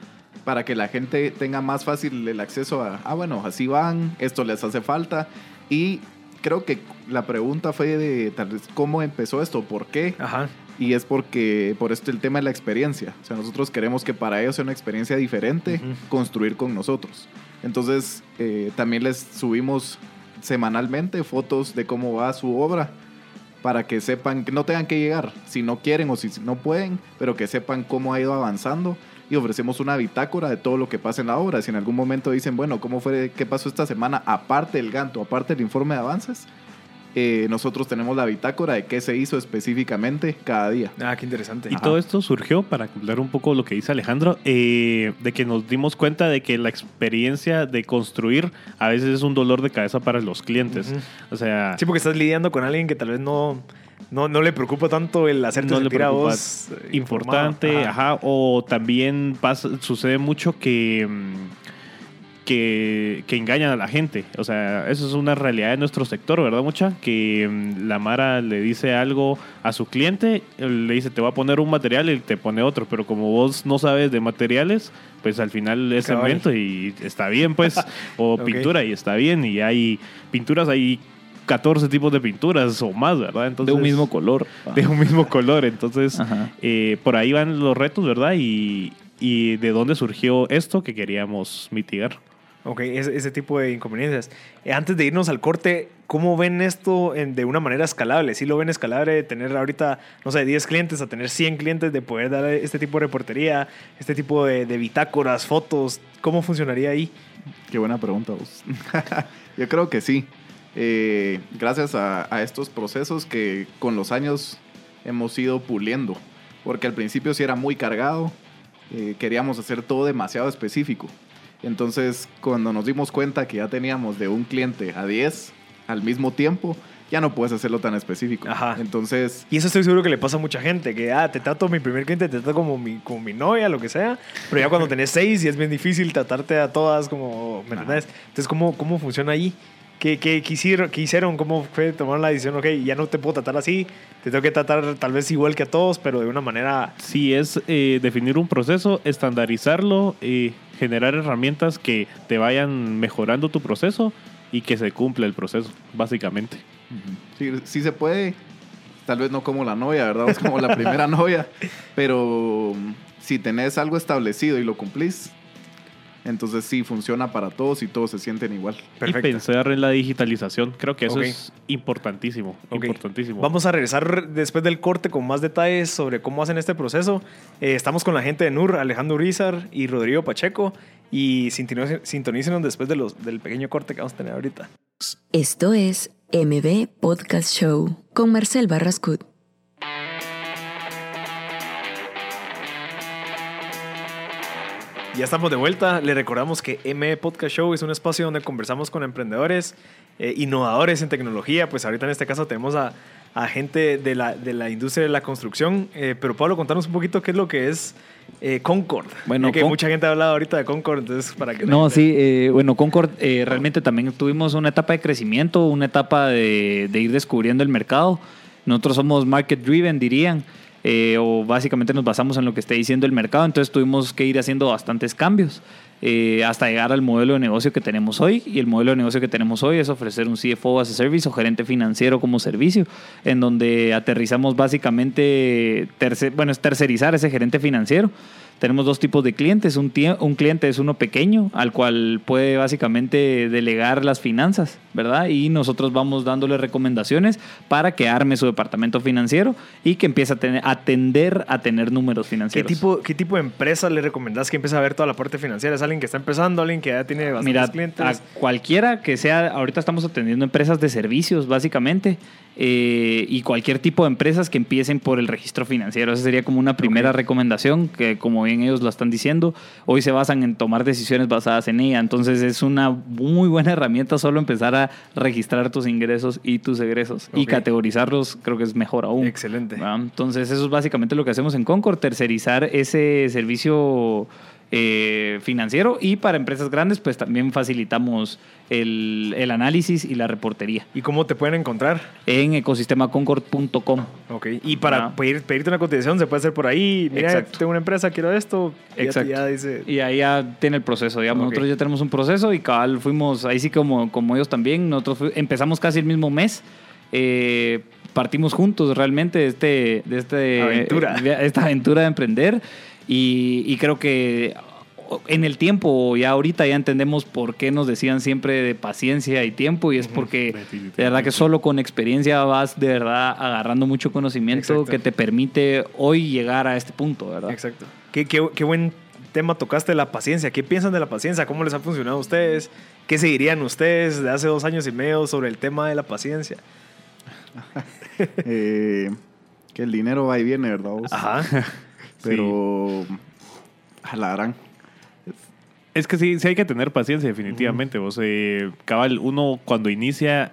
para que la gente tenga más fácil el acceso a, ah, bueno, así van, esto les hace falta. Y creo que la pregunta fue de tal vez cómo empezó esto, por qué.
Ajá.
Y es porque, por esto el tema de la experiencia. O sea, nosotros queremos que para ellos sea una experiencia diferente
Ujú.
construir con nosotros. Entonces, eh, también les subimos semanalmente fotos de cómo va su obra para que sepan, que no tengan que llegar si no quieren o si no pueden, pero que sepan cómo ha ido avanzando y ofrecemos una bitácora de todo lo que pasa en la obra. Si en algún momento dicen, bueno, ¿cómo fue, qué pasó esta semana? Aparte del ganto, aparte del informe de avances, eh, nosotros tenemos la bitácora de qué se hizo específicamente cada día.
Ah, qué interesante.
Y todo esto surgió, para completar un poco lo que dice Alejandro, eh, de que nos dimos cuenta de que la experiencia de construir a veces es un dolor de cabeza para los clientes. O sea,
Sí, porque estás lidiando con alguien que tal vez no, no, no le preocupa tanto el hacerte
no le
sentir a
preocupa
vos eh,
importante,
informado.
ajá. o también pasa, sucede mucho que, mm, que, que engañan a la gente. O sea, eso es una realidad de nuestro sector, ¿verdad, mucha? Que mm, la Mara le dice algo a su cliente, le dice, te va a poner un material y te pone otro, pero como vos no sabes de materiales, pues al final es cemento y está bien, pues, o pintura y está bien, y hay pinturas, hay 14 tipos de pinturas o más, ¿verdad? Entonces,
de un mismo color.
de un mismo color. Entonces, eh, por ahí van los retos, ¿verdad? Y, y de dónde surgió esto que queríamos mitigar.
Ok, ese, tipo de inconveniencias. Eh, antes de irnos al corte, ¿cómo ven esto en- de una manera escalable? ¿Sí lo ven escalable tener ahorita, no sé, 10 clientes a tener 100 clientes, de poder dar este tipo de reportería, este tipo de, bitácoras, fotos? ¿Cómo funcionaría ahí?
Qué buena pregunta vos. Yo creo que sí. Eh, gracias a, a estos procesos que con los años hemos ido puliendo. Porque al principio sí era muy cargado. eh, queríamos hacer todo demasiado específico. Entonces, cuando nos dimos cuenta que ya teníamos de un cliente a 10 al mismo tiempo, ya no puedes hacerlo tan específico.
Ajá.
Entonces,
Y eso estoy seguro que le pasa a mucha gente, que, ah, te trato mi primer cliente, te trato como mi, como mi novia, lo que sea, pero ya cuando tenés seis y es bien difícil tratarte a todas como, ¿me entendés? Entonces, ¿cómo, cómo funciona ahí? ¿Qué, qué, qué hicieron, qué hicieron? ¿Cómo fue tomar la decisión? Ok, ya no te puedo tratar así, te tengo que tratar tal vez igual que a todos, pero de una manera...
Sí, es eh, definir un proceso, estandarizarlo, y generar herramientas que te vayan mejorando tu proceso y que se cumpla el proceso, básicamente.
Sí, sí se puede. Tal vez no como la novia, ¿verdad? Es como la primera novia. Pero si tenés algo establecido y lo cumplís, Entonces sí, funciona para todos y todos se sienten igual.
Perfecto.
Y pensar en la digitalización. Creo que eso es importantísimo. Importantísimo.
Vamos a regresar después del corte con más detalles sobre cómo hacen este proceso. Eh, estamos con la gente de NUR, Alejandro Urizar y Rodrigo Pacheco. Y sintonícenos sintonícenos después de los, del pequeño corte que vamos a tener ahorita.
Esto es MB Podcast Show con Marcel Barrascut.
Ya estamos de vuelta. Le recordamos que M Podcast Show es un espacio donde conversamos con emprendedores, eh, innovadores en tecnología. Pues ahorita en este caso tenemos a, a gente de la, de la industria de la construcción. Eh, pero Pablo, contanos un poquito qué es lo que es eh, Concord.
Bueno,
que
Con-
mucha gente ha hablado ahorita de Concord, entonces para que...
No,
gente-
sí, eh, bueno, Concord eh, realmente también tuvimos una etapa de crecimiento, una etapa de, de ir descubriendo el mercado. Nosotros somos market driven, dirían, eh, o básicamente nos basamos en lo que esté diciendo el mercado, entonces tuvimos que ir haciendo bastantes cambios eh, hasta llegar al modelo de negocio que tenemos hoy. Y el modelo de negocio que tenemos hoy es ofrecer un CFO as a service o gerente financiero como servicio, en donde aterrizamos básicamente, tercer- bueno, es tercerizar ese gerente financiero. Tenemos dos tipos de clientes. Un, un cliente es uno pequeño, al cual puede básicamente delegar las finanzas, ¿verdad? Y nosotros vamos dándole recomendaciones para que arme su departamento financiero y que empiece a, tener, a tender a tener números
¿Qué
financieros.
tipo, ¿Qué tipo de empresa le recomendás que empiece a ver toda la parte financiera? ¿Es alguien que está empezando, alguien que ya tiene bastantes
Mira,
clientes?
a cualquiera que sea, ahorita estamos atendiendo empresas de servicios, básicamente, eh, y cualquier tipo de empresas que empiecen por el registro financiero. Esa sería como una primera recomendación, que como bien ellos lo están diciendo, hoy se basan en tomar decisiones basadas en ella. Entonces es una muy buena herramienta solo empezar a registrar tus ingresos y tus egresos y categorizarlos, creo que es mejor aún.
Excelente.
¿verdad? Entonces, eso es básicamente lo que hacemos en Concord, tercerizar ese servicio eh, financiero y para empresas grandes, pues también facilitamos el, el análisis y la reportería
¿Y cómo te pueden encontrar?
en ecosistemaconcord.com.
Ok. Y para
Ah.
pedir, pedirte una cotización se puede hacer por ahí. Mira,
Exacto.
tengo una empresa, quiero esto. y ya-
Exacto.
Ya, dice.
Y ahí ya tiene el proceso, digamos. Nosotros ya tenemos un proceso y cabal fuimos, ahí sí como, como ellos también, nosotros empezamos casi el mismo mes. eh, partimos juntos realmente de, este, de este,
Aventura.
de esta aventura de emprender y, y creo que en el tiempo, ya ahorita ya entendemos por qué nos decían siempre de paciencia y tiempo y es porque de verdad que solo con experiencia vas de verdad agarrando mucho conocimiento
Exacto.
que te permite hoy llegar a este punto, ¿verdad?
Exacto. ¿Qué, qué, qué buen tema tocaste la paciencia. ¿Qué piensan de la paciencia? ¿Cómo les ha funcionado a ustedes? ¿Qué seguirían ustedes de hace dos años y medio sobre el tema de la paciencia?
Eh, que el dinero va y viene, ¿verdad? vos?
Ajá.
Pero la gran.
Es que sí, sí hay que tener paciencia, definitivamente. vos, eh, cabal, uno cuando inicia,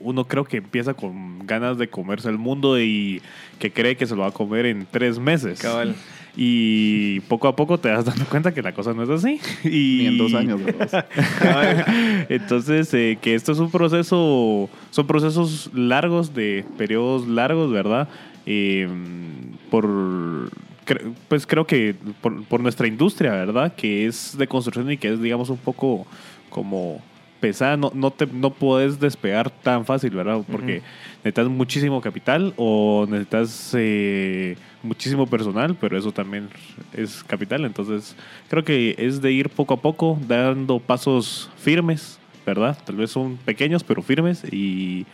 uno creo que empieza con ganas de comerse el mundo y que cree que se lo va a comer en tres meses.
Cabal.
Y poco a poco te das dando cuenta que la cosa no es así. Y
Ni en dos años.
Entonces, eh, que esto es un proceso, son procesos largos, de periodos largos, ¿verdad? Eh, por, cre- pues creo que por, por nuestra industria, ¿verdad? Que es de construcción y que es, digamos, un poco como pesada, no, no, te, no puedes despegar tan fácil, ¿verdad? Porque necesitas muchísimo capital o necesitas eh, muchísimo personal, pero eso también es capital. Entonces, creo que es de ir poco a poco, dando pasos firmes, ¿verdad? Tal vez son pequeños, pero firmes y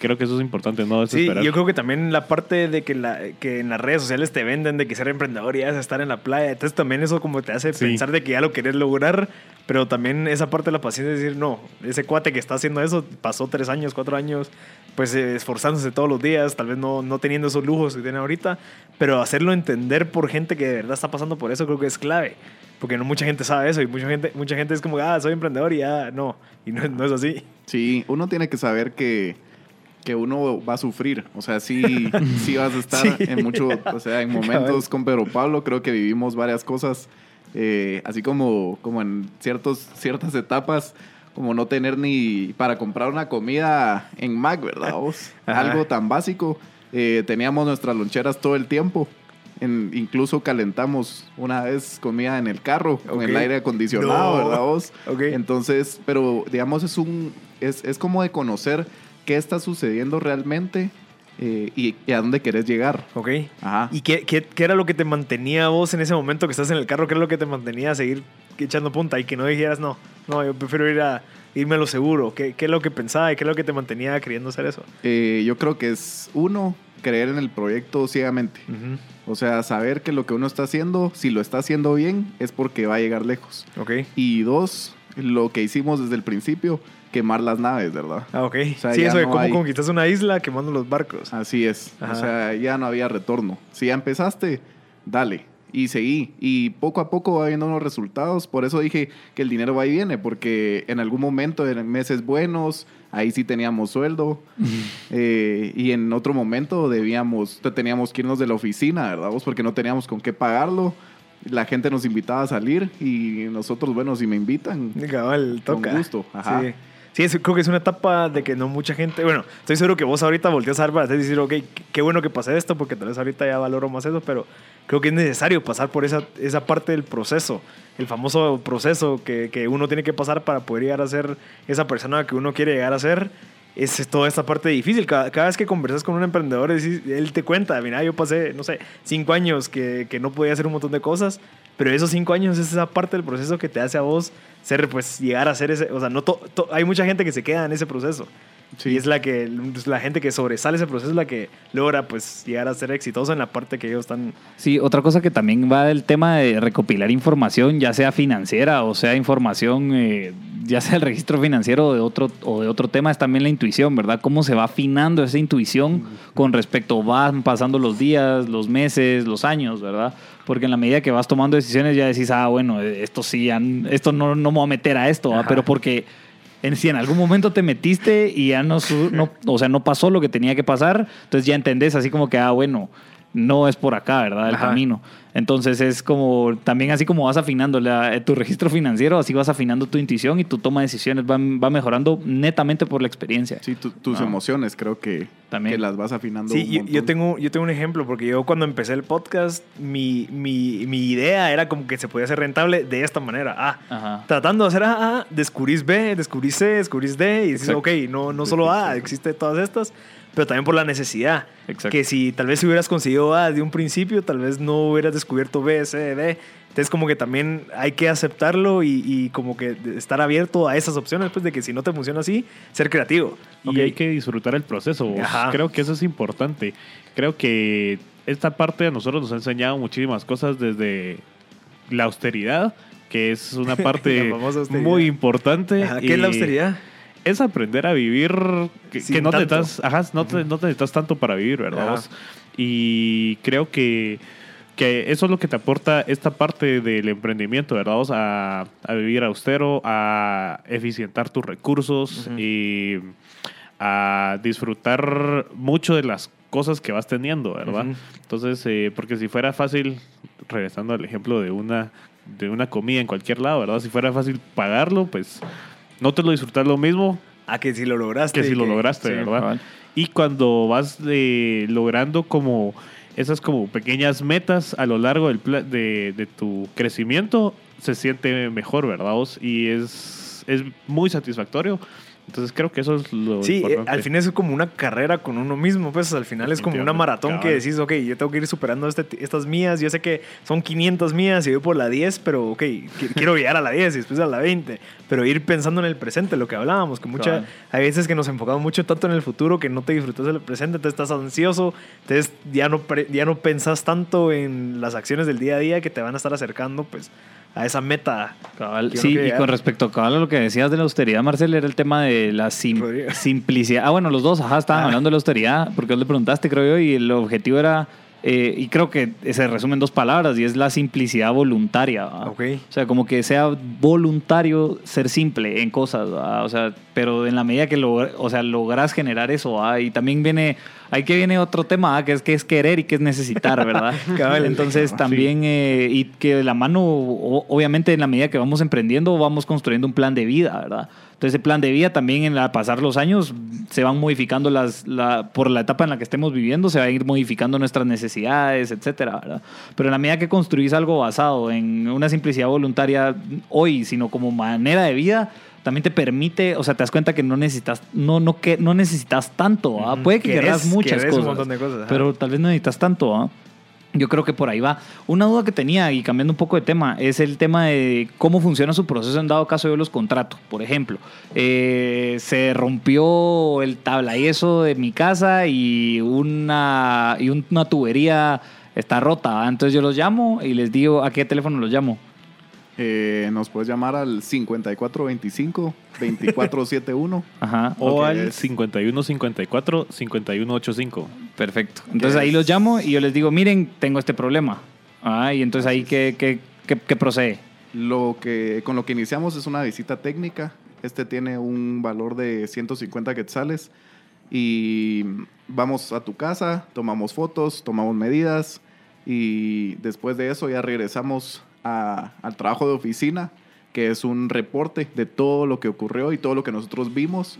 creo que eso es importante, no
Sí,
desesperar.
yo creo que también la parte de que, la, que en las redes sociales te venden de que ser emprendedor y ya es estar en la playa. Entonces también eso como te hace
Sí.
pensar de que ya lo querés lograr, pero también esa parte de la paciencia de decir, no, ese cuate que está haciendo eso pasó tres años, cuatro años, pues eh, esforzándose todos los días, tal vez no, no teniendo esos lujos que tiene ahorita, pero hacerlo entender por gente que de verdad está pasando por eso creo que es clave. Porque no mucha gente sabe eso y mucha gente, mucha gente es como, ah, soy emprendedor y ya, no. Y no, no es así.
Sí, uno tiene que saber que, que uno va a sufrir. O sea, sí, sí vas a estar
Sí.
en mucho, o sea, en momentos con Pedro Pablo, creo que vivimos varias cosas, eh, así como, como en ciertos, ciertas etapas, como no tener ni para comprar una comida en Mac, ¿verdad? vos? Algo tan básico. Eh, teníamos nuestras loncheras todo el tiempo. En- incluso calentamos una vez comida en el carro con
Ok.
el aire acondicionado,
No.
¿verdad vos?
Ok.
Entonces, pero digamos es un es, es como de conocer qué está sucediendo realmente eh, y, y a dónde querés llegar.
¿Ok?
Ajá.
¿Y qué, qué, qué era lo que te mantenía vos en ese momento que estás en el carro? ¿Qué era lo que te mantenía a seguir echando punta y que no dijeras, no, no, yo prefiero ir a irme a lo seguro? ¿Qué, qué es lo que pensaba y qué es lo que te mantenía queriendo hacer eso?
Eh, yo creo que es uno, creer en el proyecto ciegamente. O sea, saber que lo que uno está haciendo, si lo está haciendo bien, es porque va a llegar lejos.
Ok.
Y dos, lo que hicimos desde el principio, quemar las naves, ¿verdad?
Ah, ok.
sea,
sí, eso de cómo
hay-
conquistas una isla quemando los barcos.
Así es.
Ajá.
O sea, ya no había retorno. Si ya empezaste, dale. Y seguí. Y poco a poco va viendo unos resultados. Por eso dije que el dinero va y viene. Porque en algún momento, en meses buenos, ahí sí teníamos sueldo. Eh, y en otro momento debíamos, te- teníamos que irnos de la oficina, ¿verdad? vos? Porque no teníamos con qué pagarlo. La gente nos invitaba a salir y nosotros, bueno, si me invitan,
Cabal,
Con gusto, ajá.
Sí. Sí, creo que es una etapa de que no mucha gente. Bueno, estoy seguro que vos ahorita volteas a ver para decir, ok, qué- bueno que pasé esto, porque tal vez ahorita ya valoro más eso, pero creo que es necesario pasar por esa, esa parte del proceso, el famoso proceso que, que uno tiene que pasar para poder llegar a ser esa persona que uno quiere llegar a ser. Es toda esta parte difícil. Cada, cada vez que conversas con un emprendedor, él te cuenta, mira, yo pasé, no sé, cinco años que, que no podía hacer un montón de cosas, pero esos cinco años es esa parte del proceso que te hace a vos ser, pues, llegar a ser ese, o sea, no to- hay mucha gente que se queda en ese proceso.
Sí.
Y es la que, es la gente que sobresale ese proceso es la que logra, pues, llegar a ser exitosa en la parte que ellos están...
Sí, otra cosa que también va del tema de recopilar información, ya sea financiera o sea información, eh, ya sea el registro financiero o de otro, o de otro tema, es también la intuición, ¿verdad? Cómo se va afinando esa intuición con respecto, van pasando los días, los meses, los años, ¿verdad? Porque en la medida que vas tomando decisiones ya decís, ah, bueno, esto sí, esto no, no me voy a meter a esto.
Ajá.
pero porque en, si en algún momento te metiste y ya no, su- no, o sea, no pasó lo que tenía que pasar, entonces ya entendés así como que, ah, bueno, no es por acá, ¿verdad? El
Ajá.
camino. Entonces es como, también así como vas afinando la- eh, tu registro financiero, así vas afinando tu intuición y tu toma de decisiones va, va mejorando netamente por la experiencia.
Sí, tu- tus
Ah.
emociones creo que,
También.
que las vas afinando.
Sí,
un
yo, yo tengo, yo tengo un ejemplo, porque yo cuando empecé el podcast, mi, mi, mi idea era como que se podía hacer rentable de esta manera. Ah,
Ajá.
tratando de hacer A, A, descubrís B, descubrís C, descubrís D, y dices,
Exacto.
ok, no, no solo A, existe todas estas, pero también por la necesidad.
Exacto.
Que si tal vez hubieras conseguido A de un principio, tal vez no hubieras descubierto B, C, D. Entonces como que también hay que aceptarlo y, y como que estar abierto a esas opciones, pues de que si no te funciona así, ser creativo.
Y hay que disfrutar el proceso.
Ajá.
Creo que eso es importante. Creo que esta parte a nosotros nos ha enseñado muchísimas cosas desde la austeridad, que es una parte muy importante.
Ajá, ¿Qué es la austeridad?
Es aprender a vivir que, no, te necesitas, ajá, no, te, no te necesitas tanto para vivir, ¿verdad? Y creo que, que eso es lo que te aporta esta parte del emprendimiento, ¿verdad? A, a vivir austero, a eficientar tus recursos y a disfrutar mucho de las cosas que vas teniendo, ¿verdad? Entonces, eh, porque si fuera fácil, regresando al ejemplo de una, de una comida en cualquier lado, ¿verdad? Si fuera fácil pagarlo, pues no te lo disfrutas lo mismo
Ah, que si lo lograste.
que si lo lograste,
sí.
¿verdad? Y cuando vas eh, logrando como esas como pequeñas metas a lo largo del pla- de, de tu crecimiento, se siente mejor, ¿verdad? vos? Y es, es muy satisfactorio. Entonces creo que eso es lo
Sí, eh,
importante.
al final es como una carrera con uno mismo, pues al final es como una maratón que decís, ok, yo tengo que ir superando este- estas mías, yo sé que son 500 mías y voy por la 10, pero ok, qui- quiero llegar a la 10 y después a la 20, pero ir pensando en el presente, lo que hablábamos, que mucha,
Cabal.
hay veces que nos enfocamos mucho tanto en el futuro que no te disfrutas del presente, te estás ansioso, entonces ya no, ya no pensás tanto en las acciones del día a día que te van a estar acercando pues a esa meta.
Cabal, sí, y con respecto cabal, a lo que decías de la austeridad, Marcel, era el tema de la sim-
Rodrigo.
simplicidad. Ah, bueno, los dos, ajá, estaban
Ah.
hablando de la austeridad, porque vos le preguntaste, creo yo, y el objetivo era, eh, y creo que se resume en dos palabras, y es la simplicidad voluntaria. ¿va?
Ok.
O sea, como que sea voluntario ser simple en cosas, ¿va? o sea, pero en la medida que lo, o sea, logras generar eso, ¿va? y también viene, ahí que viene otro tema, ¿va? que es que es querer y que es necesitar, ¿verdad? Entonces también, eh, y que de la mano, obviamente en la medida que vamos emprendiendo, vamos construyendo un plan de vida, ¿verdad? Entonces ese plan de vida también en la pasar los años se van modificando las, la, por la etapa en la que estemos viviendo, se van a ir modificando nuestras necesidades, etcétera, ¿verdad? Pero en la medida que construís algo basado en una simplicidad voluntaria hoy, sino como manera de vida, también te permite, o sea, te das cuenta que no necesitas, no, no, que, no necesitas tanto, ¿ah? Puede que querrás muchas cosas,
montón de cosas,
pero tal vez no necesitas tanto, ¿ah? Yo creo que por ahí va. Una duda que tenía, y cambiando un poco de tema, es el tema de cómo funciona su proceso en dado caso yo los contrato. Por ejemplo, eh, se rompió el tabla y eso de mi casa y una, y una tubería está rota. Entonces yo los llamo y les digo, ¿a qué teléfono los llamo?
Eh, nos puedes llamar al 5425-2471.
Ajá.
O
Ok,
al
es-
5154-5185.
Perfecto. Entonces
es-
ahí los llamo y yo les digo, miren, tengo este problema. Ah, y entonces ahí, ¿qué, qué, qué, qué procede?
Lo que, con lo que iniciamos es una visita técnica. Este tiene un valor de 150 quetzales. Y vamos a tu casa, tomamos fotos, tomamos medidas. Y después de eso ya regresamos a- al trabajo de oficina, que es un reporte de todo lo que ocurrió y todo lo que nosotros vimos,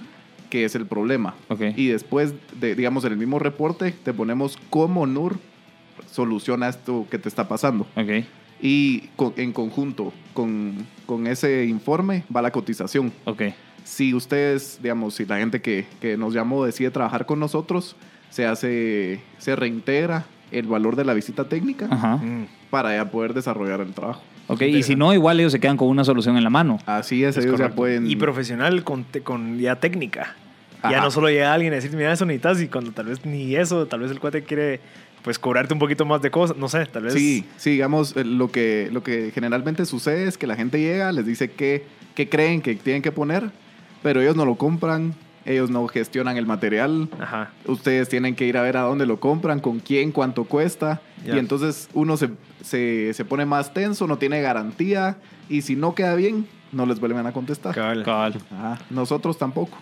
que es el problema.
Ok.
Y después, de, digamos, en el mismo reporte, te ponemos cómo NUR soluciona esto que te está pasando.
Ok.
Y co- en conjunto con, con ese informe va la cotización.
Ok.
Si ustedes, digamos, si la gente que, que nos llamó decide trabajar con nosotros, se hace, se reintegra el valor de la visita técnica
Ajá.
Mm.
Para ya poder desarrollar el trabajo.
Ok, y si no, igual ellos se quedan con una solución en la mano.
Así es,
Es
ellos ya pueden...
Y profesional con, te- con ya técnica. Ya
Ajá.
no solo llega alguien a decir, mira, eso necesitas, y cuando tal vez ni eso, tal vez el cuate quiere pues cobrarte un poquito más de cosas, no sé, tal vez.
Sí, sí, digamos, eh, lo que, lo que generalmente sucede es que la gente llega, les dice qué, qué creen que tienen que poner, pero ellos no lo compran, ellos no gestionan el material,
Ajá.
ustedes tienen que ir a ver a dónde lo compran, con quién, cuánto cuesta. Y entonces uno se, se, se pone más tenso, no tiene garantía. Y si no queda bien, no les vuelven a contestar.
Cabal.
Cabal.
Ajá, nosotros tampoco.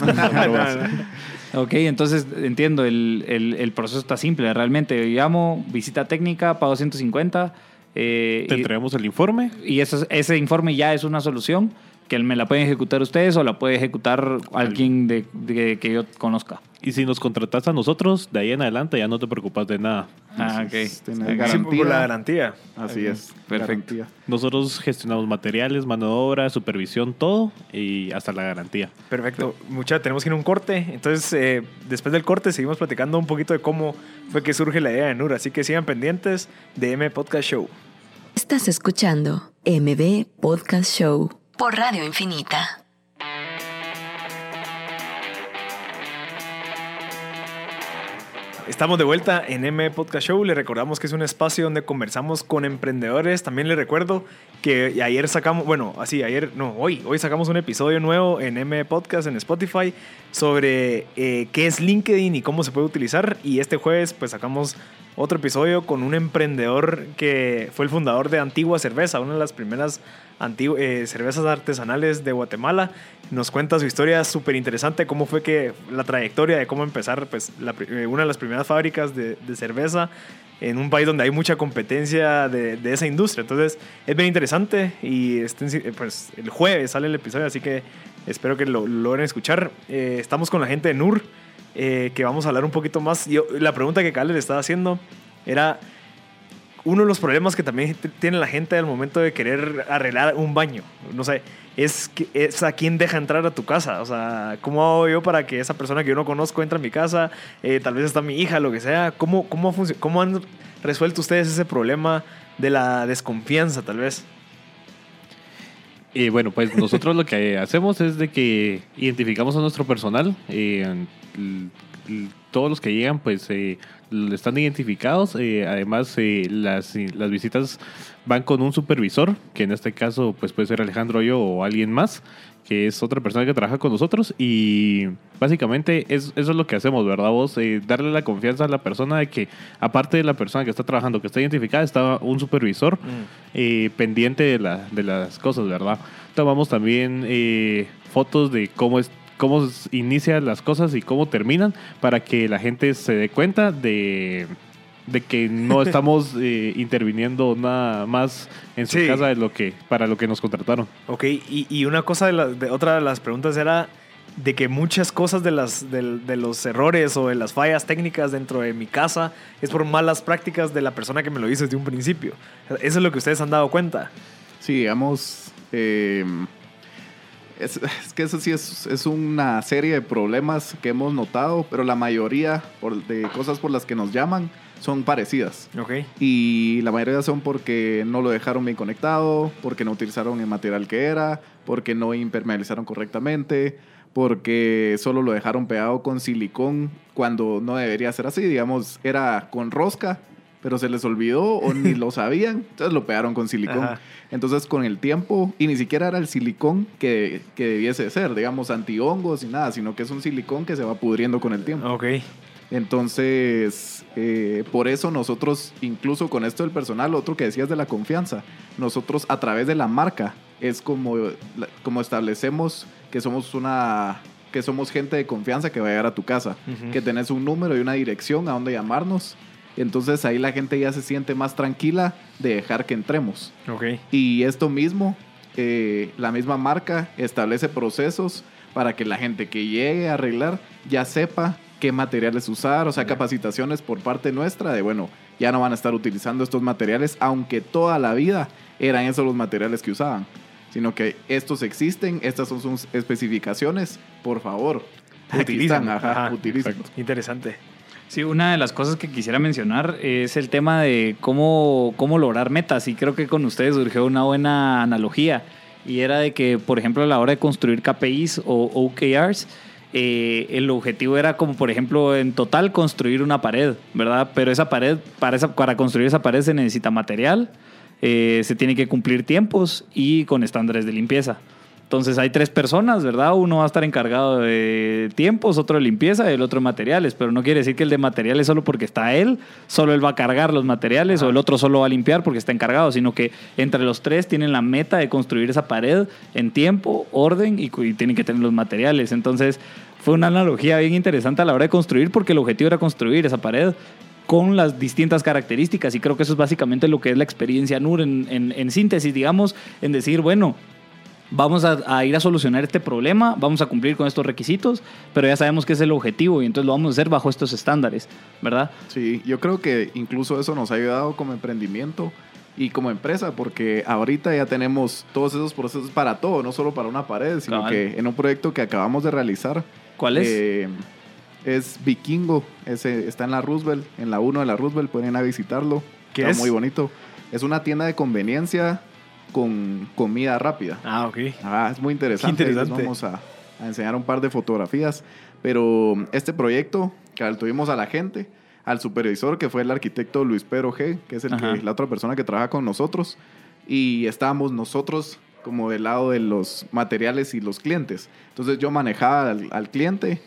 Ok, entonces entiendo, el, el- el proceso está simple, realmente. Llamo, visita técnica, pago 150. eh,
Te
y-
entregamos el informe.
y eso- ese informe ya es una solución que me la pueden ejecutar ustedes o la puede ejecutar alguien de, de- que yo conozca.
Y si nos contratas a nosotros, de ahí en adelante ya no te preocupas de nada.
Ah, ok.
Sí,
garantía.
por la garantía.
Así es.
Perfecto.
garantía.
Nosotros gestionamos materiales, mano de obra, supervisión, todo y hasta la garantía.
Perfecto. Mucha, tenemos que ir a un corte. Entonces, eh, después del corte, seguimos platicando un poquito de cómo fue que surge la idea de NUR. Así que sigan pendientes de M Podcast Show.
Estás escuchando MB Podcast Show por Radio Infinita.
Estamos de vuelta en M Podcast Show. Le recordamos que es un espacio donde conversamos con emprendedores. También le recuerdo que ayer sacamos, bueno, así, ayer, no, hoy, hoy sacamos un episodio nuevo en M Podcast en Spotify sobre eh, qué es LinkedIn y cómo se puede utilizar. Y este jueves, pues sacamos otro episodio con un emprendedor que fue el fundador de Antigua Cerveza, una de las primeras antigu- eh, cervezas artesanales de Guatemala. Nos cuenta su historia súper interesante, cómo fue que la trayectoria de cómo empezar pues, la eh, una de las primeras fábricas de, de cerveza en un país donde hay mucha competencia de, de esa industria. Entonces es bien interesante y este, eh, pues, el jueves sale el episodio, así que espero que lo, lo logren escuchar. Eh, estamos con la gente de NUR, eh, que vamos a hablar un poquito más. Yo, la pregunta que Carles le estaba haciendo era uno de los problemas que también tiene la gente al momento de querer arreglar un baño, no sé, es, es a quién deja entrar a tu casa. O sea, ¿cómo hago yo para que esa persona que yo no conozco entre a mi casa? Eh, tal vez está mi hija, lo que sea. ¿Cómo, cómo, ¿Cómo han resuelto ustedes ese problema de la desconfianza, tal vez?
Y bueno, pues nosotros lo que hacemos es de que identificamos a nuestro personal. eh, todos los que llegan, pues eh, están identificados. eh, además, eh, las, las visitas van con un supervisor, que en este caso pues puede ser Alejandro yo o alguien más, que es otra persona que trabaja con nosotros. Y básicamente es, eso es lo que hacemos, ¿verdad? Vos eh, darle la confianza a la persona de que, aparte de la persona que está trabajando, que está identificada, está un supervisor eh, pendiente de, la- de las cosas, ¿verdad? Tomamos también eh, fotos de cómo es cómo inician las cosas y cómo terminan para que la gente se dé cuenta de, de que no estamos eh, interviniendo nada más en su
Sí.
casa de lo que para lo que nos contrataron.
Ok, y, y una cosa de, la- de otra de las preguntas era de que muchas cosas de, las, de, los errores o de las fallas técnicas dentro de mi casa es por malas prácticas de la persona que me lo hizo desde un principio. Eso es lo que ustedes han dado cuenta.
Sí, digamos, eh, Es, es que eso sí es, es una serie de problemas que hemos notado, pero la mayoría por- de cosas por las que nos llaman son parecidas.
Ok.
Y la mayoría son porque no lo dejaron bien conectado, porque no utilizaron el material que era, porque no impermeabilizaron correctamente, porque solo lo dejaron pegado con silicón cuando no debería ser así. Digamos, era con rosca, pero se les olvidó o ni lo sabían, entonces lo pegaron con silicón.
Ajá.
Entonces, con el tiempo, y ni siquiera era el silicón que, que debiese ser, digamos, antihongos y nada, sino que es un silicón que se va pudriendo con el tiempo.
Ok.
Entonces, eh, por eso nosotros, incluso con esto del personal, otro que decías de la confianza, nosotros a través de la marca es como, como establecemos que somos una que somos gente de confianza que va a llegar a tu casa, que tenés un número y una dirección a donde llamarnos. Entonces ahí la gente ya se siente más tranquila de dejar que entremos. Y esto mismo, eh, la misma marca establece procesos para que la gente que llegue a arreglar ya sepa qué materiales usar, o sea, capacitaciones por parte nuestra de, bueno, ya no van a estar utilizando estos materiales, aunque toda la vida eran esos los materiales que usaban, sino que estos existen, estas son sus especificaciones, por favor,
Utilizan,
utilizan, ajá,
ajá,
utilizan.
Interesante.
Sí, una de las cosas que quisiera mencionar es el tema de cómo, cómo lograr metas. Y creo que con ustedes surgió una buena analogía. Y era de que, por ejemplo, a la hora de construir KPIs o OKRs, eh, el objetivo era como, por ejemplo, en total construir una pared, ¿verdad? Pero esa pared, para, construir esa pared se necesita material, eh, se tiene que cumplir tiempos y con estándares de limpieza. Entonces hay tres personas, ¿verdad? Uno va a estar encargado de tiempos, otro de limpieza y el otro de materiales, pero no quiere decir que el de materiales solo porque está él, solo él va a cargar los materiales o el otro solo va a limpiar porque está encargado, sino que entre los tres tienen la meta de construir esa pared en tiempo, orden y, tienen que tener los materiales. Entonces fue una analogía bien interesante a la hora de construir porque el objetivo era construir esa pared con las distintas características y creo que eso es básicamente lo que es la experiencia NUR en, en- en síntesis, digamos, en decir, bueno, vamos a, a ir a solucionar este problema, vamos a cumplir con estos requisitos, pero ya sabemos que es el objetivo y entonces lo vamos a hacer bajo estos estándares, ¿verdad?
Sí, yo creo que incluso eso nos ha ayudado como emprendimiento y como empresa, porque ahorita ya tenemos todos esos procesos para todo, no solo para una pared, sino
Cabal.
que en un proyecto que acabamos de realizar.
¿Cuál es?
eh, es Vikingo, ese está en la Roosevelt, en la 1 de la Roosevelt, pueden ir a visitarlo.
¿Qué
está
es?
muy bonito. Es una tienda de conveniencia con comida rápida.
Ah, ok.
Ah, es muy interesante.
Interesante.
vamos a, a enseñar un par de fotografías. Pero este proyecto, que tuvimos a la gente, al supervisor, que fue el arquitecto Luis Pedro G., que es el que, la otra persona que trabaja con nosotros, y estábamos nosotros como del lado de los materiales y los clientes. Entonces yo manejaba al, al cliente,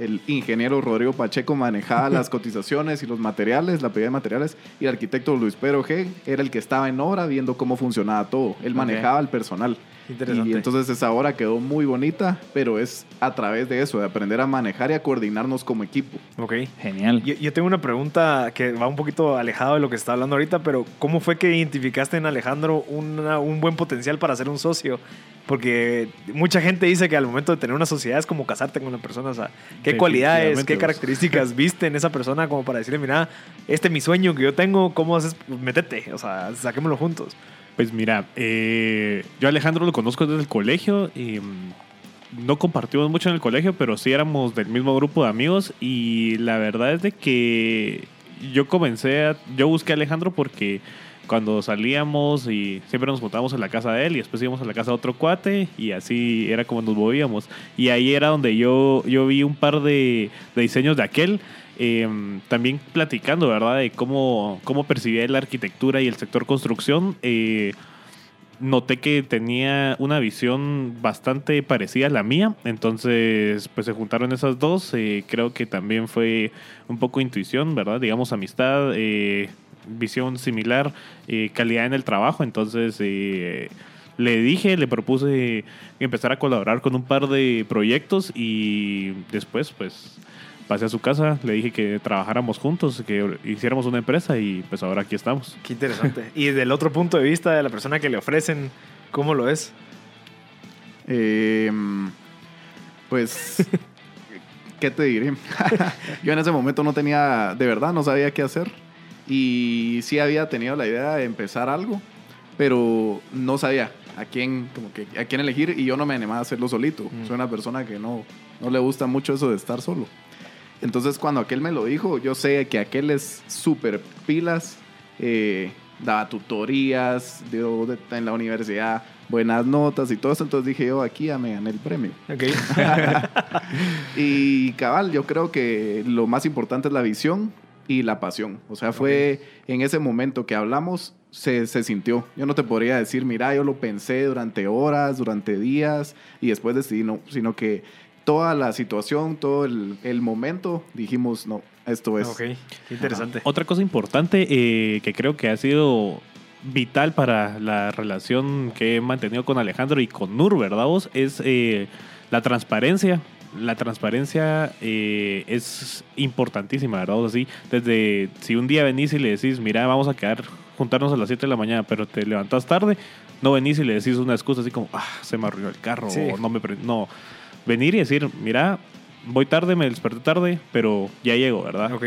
el ingeniero Rodrigo Pacheco manejaba las cotizaciones y los materiales, la pedida de materiales, y el arquitecto Luis Pedro G. era el que estaba en obra viendo cómo funcionaba todo. Él manejaba al personal.
Interesante.
Y entonces esa obra quedó muy bonita, pero es a través de eso, de aprender a manejar y a coordinarnos como equipo.
Ok.
Genial.
Yo, yo tengo una pregunta que va un poquito alejado de lo que está hablando ahorita, pero ¿cómo fue que identificaste en Alejandro una- un buen potencial para ser un socio? Porque mucha gente dice que al momento de tener una sociedad es como casarte con una persona. O sea, ¿qué cualidades, qué
vos.
características viste en esa persona como para decirle, mira, este es mi sueño que yo tengo, ¿cómo haces? Pues, métete, o sea, saquémoslo juntos.
Pues mira, eh, yo Alejandro lo conozco desde el colegio y mm, no compartimos mucho en el colegio, pero sí éramos del mismo grupo de amigos y la verdad es de que yo comencé a, yo busqué a Alejandro porque cuando salíamos y siempre nos juntábamos en la casa de él y después íbamos a la casa de otro cuate y así era como nos movíamos. Y ahí era donde yo, yo vi un par de diseños de aquel. Eh, también platicando, ¿verdad? De cómo, cómo percibía la arquitectura y el sector construcción. eh, noté que tenía una visión bastante parecida a la mía, entonces pues se juntaron esas dos, eh, creo que también fue un poco intuición, ¿verdad? Digamos amistad, eh, visión similar, eh, calidad en el trabajo, entonces le dije, le propuse empezar a colaborar con un par de proyectos y después pues pasé a su casa, le dije que trabajáramos juntos, que hiciéramos una empresa y pues ahora aquí estamos.
Qué interesante. y desde el otro punto de vista de la persona que le ofrecen, ¿cómo lo es?
Eh, pues, ¿qué te diré? Yo en ese momento no tenía, de verdad, no sabía qué hacer. Y sí había tenido la idea de empezar algo, pero no sabía a quién, como que, a quién elegir y yo no me animaba a hacerlo solito. Soy una persona que no, no le gusta mucho eso de estar solo. Entonces cuando aquel me lo dijo, yo sé que aquel es súper pilas, eh, daba tutorías, dio de- en la universidad buenas notas y todo eso, entonces dije yo, aquí ya me gané el premio.
Ok.
Y cabal, yo creo que lo más importante es la visión y la pasión. O sea, fue en ese momento que hablamos, se, se sintió. Yo no te podría decir, mira, yo lo pensé durante horas, durante días y después decidí no, sino que toda la situación, todo el, el momento, dijimos, no, esto es.
ok. Qué interesante.
Otra cosa importante eh, que creo que ha sido vital para la relación que he mantenido con Alejandro y con Nur, ¿verdad vos? Es eh, la transparencia. La transparencia eh, es importantísima, ¿verdad? vos? Así, desde si un día venís y le decís, mira, vamos a quedar, juntarnos a las 7 de la mañana, pero te levantas tarde, no venís y le decís una excusa así como, ah, se me arruinó el carro,
Sí.
o no me... pre-". No, venir y decir, mira, voy tarde, me desperté tarde, pero ya llego, ¿verdad?
Ok.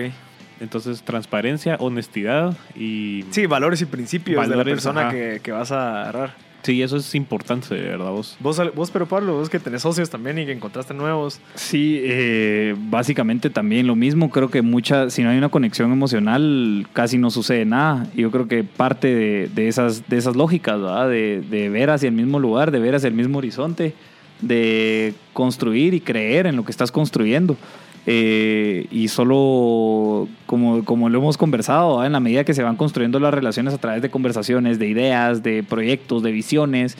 Entonces, transparencia, honestidad y...
Sí, valores y principios de la persona que, que vas a agarrar.
Sí, eso es importante, de verdad, vos.
Vos, vos, pero Pablo, vos que tenés socios también y que encontraste nuevos.
Sí, eh, básicamente también lo mismo. Creo que mucha, si no hay una conexión emocional, casi no sucede nada. Y yo creo que parte de, de esas, de esas lógicas, ¿verdad? De, de ver hacia el mismo lugar, de ver hacia el mismo horizonte, de construir y creer en lo que estás construyendo. Eh, y solo, como, como lo hemos conversado, en la medida que se van construyendo las relaciones a través de conversaciones, de ideas, de proyectos, de visiones,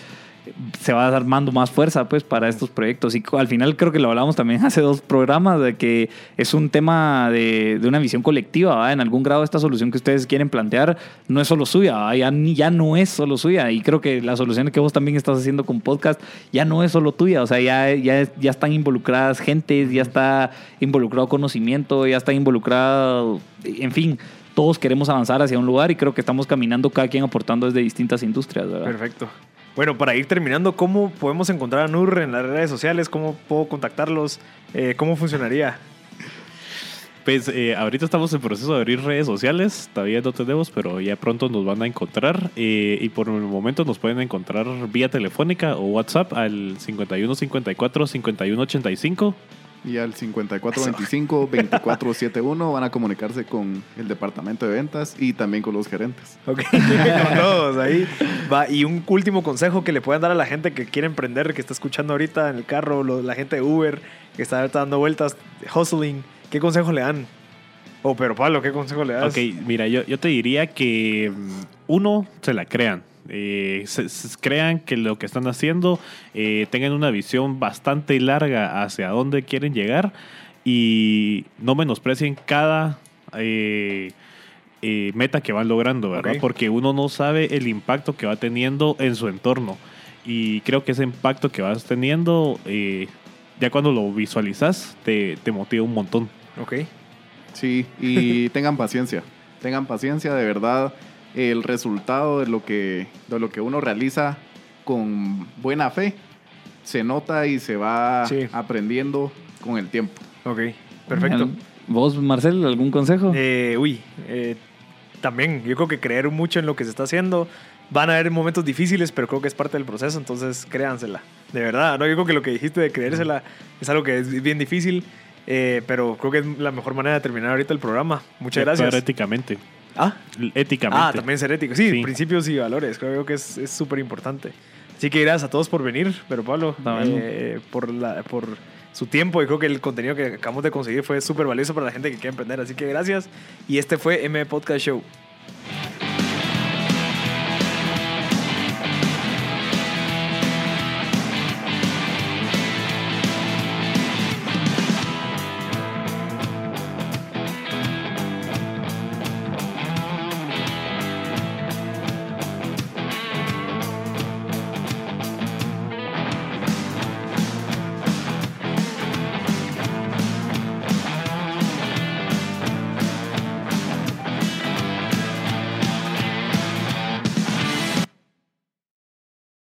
se va armando más fuerza pues para estos proyectos y al final creo que lo hablamos también hace dos programas de que es un tema de, de una visión colectiva ¿va? en algún grado esta solución que ustedes quieren plantear no es solo suya ya, ya no es solo suya y creo que las soluciones que vos también estás haciendo con podcast ya no es solo tuya o sea ya, ya, ya están involucradas gentes ya está involucrado conocimiento ya está involucrado en fin todos queremos avanzar hacia un lugar y creo que estamos caminando cada quien aportando desde distintas industrias.
Perfecto. Bueno, para ir terminando, ¿cómo podemos encontrar a NUR en las redes sociales? ¿Cómo puedo contactarlos? Eh, ¿Cómo funcionaría?
Pues eh, ahorita estamos en proceso de abrir redes sociales, todavía no tenemos, pero ya pronto nos van a encontrar. eh, y por el momento nos pueden encontrar vía telefónica o WhatsApp al 51 54 51 85.
Y al 5425-2471 van a comunicarse con el departamento de ventas y también con los gerentes.
Ok, con todos ahí. Va, y un último consejo que le puedan dar a la gente que quiere emprender, que está escuchando ahorita en el carro, lo- la gente de Uber, que está ahorita dando vueltas, hustling. ¿Qué consejo le dan? Oh, pero Pablo, ¿qué consejo le das?
Ok, mira, yo, yo te diría que mm, uno, se la crean. Eh, se- se- crean que lo que están haciendo eh, tengan una visión bastante larga hacia dónde quieren llegar y no menosprecien cada eh, eh, meta que van logrando, ¿verdad? Porque uno no sabe el impacto que va teniendo en su entorno. Y creo que ese impacto que vas teniendo, ya cuando lo visualizas, te, te motiva un montón.
Ok.
Sí, y tengan paciencia. Tengan paciencia, de verdad. El resultado de lo que, de lo que uno realiza con buena fe se nota y se va
Sí.
aprendiendo con el tiempo.
Ok, perfecto.
¿Vos, Marcel, algún consejo?
Eh, uy, eh, también yo creo que creer mucho en lo que se está haciendo. Van a haber momentos difíciles, pero creo que es parte del proceso, entonces créansela. De verdad, ¿no? Yo creo que lo que dijiste de creérsela es algo que es bien difícil, eh, pero creo que es la mejor manera de terminar ahorita el programa. Muchas
Actuar
gracias.
éticamente.
Ah,
Éticamente.
ah, también ser ético. Sí,
Sí.
principios y valores. Creo que es es súper importante. Así que gracias a todos por venir, pero Pablo, eh, por, la, por su tiempo y creo que el contenido que acabamos de conseguir fue súper valioso para la gente que quiere emprender. Así que gracias. Y este fue M Podcast Show.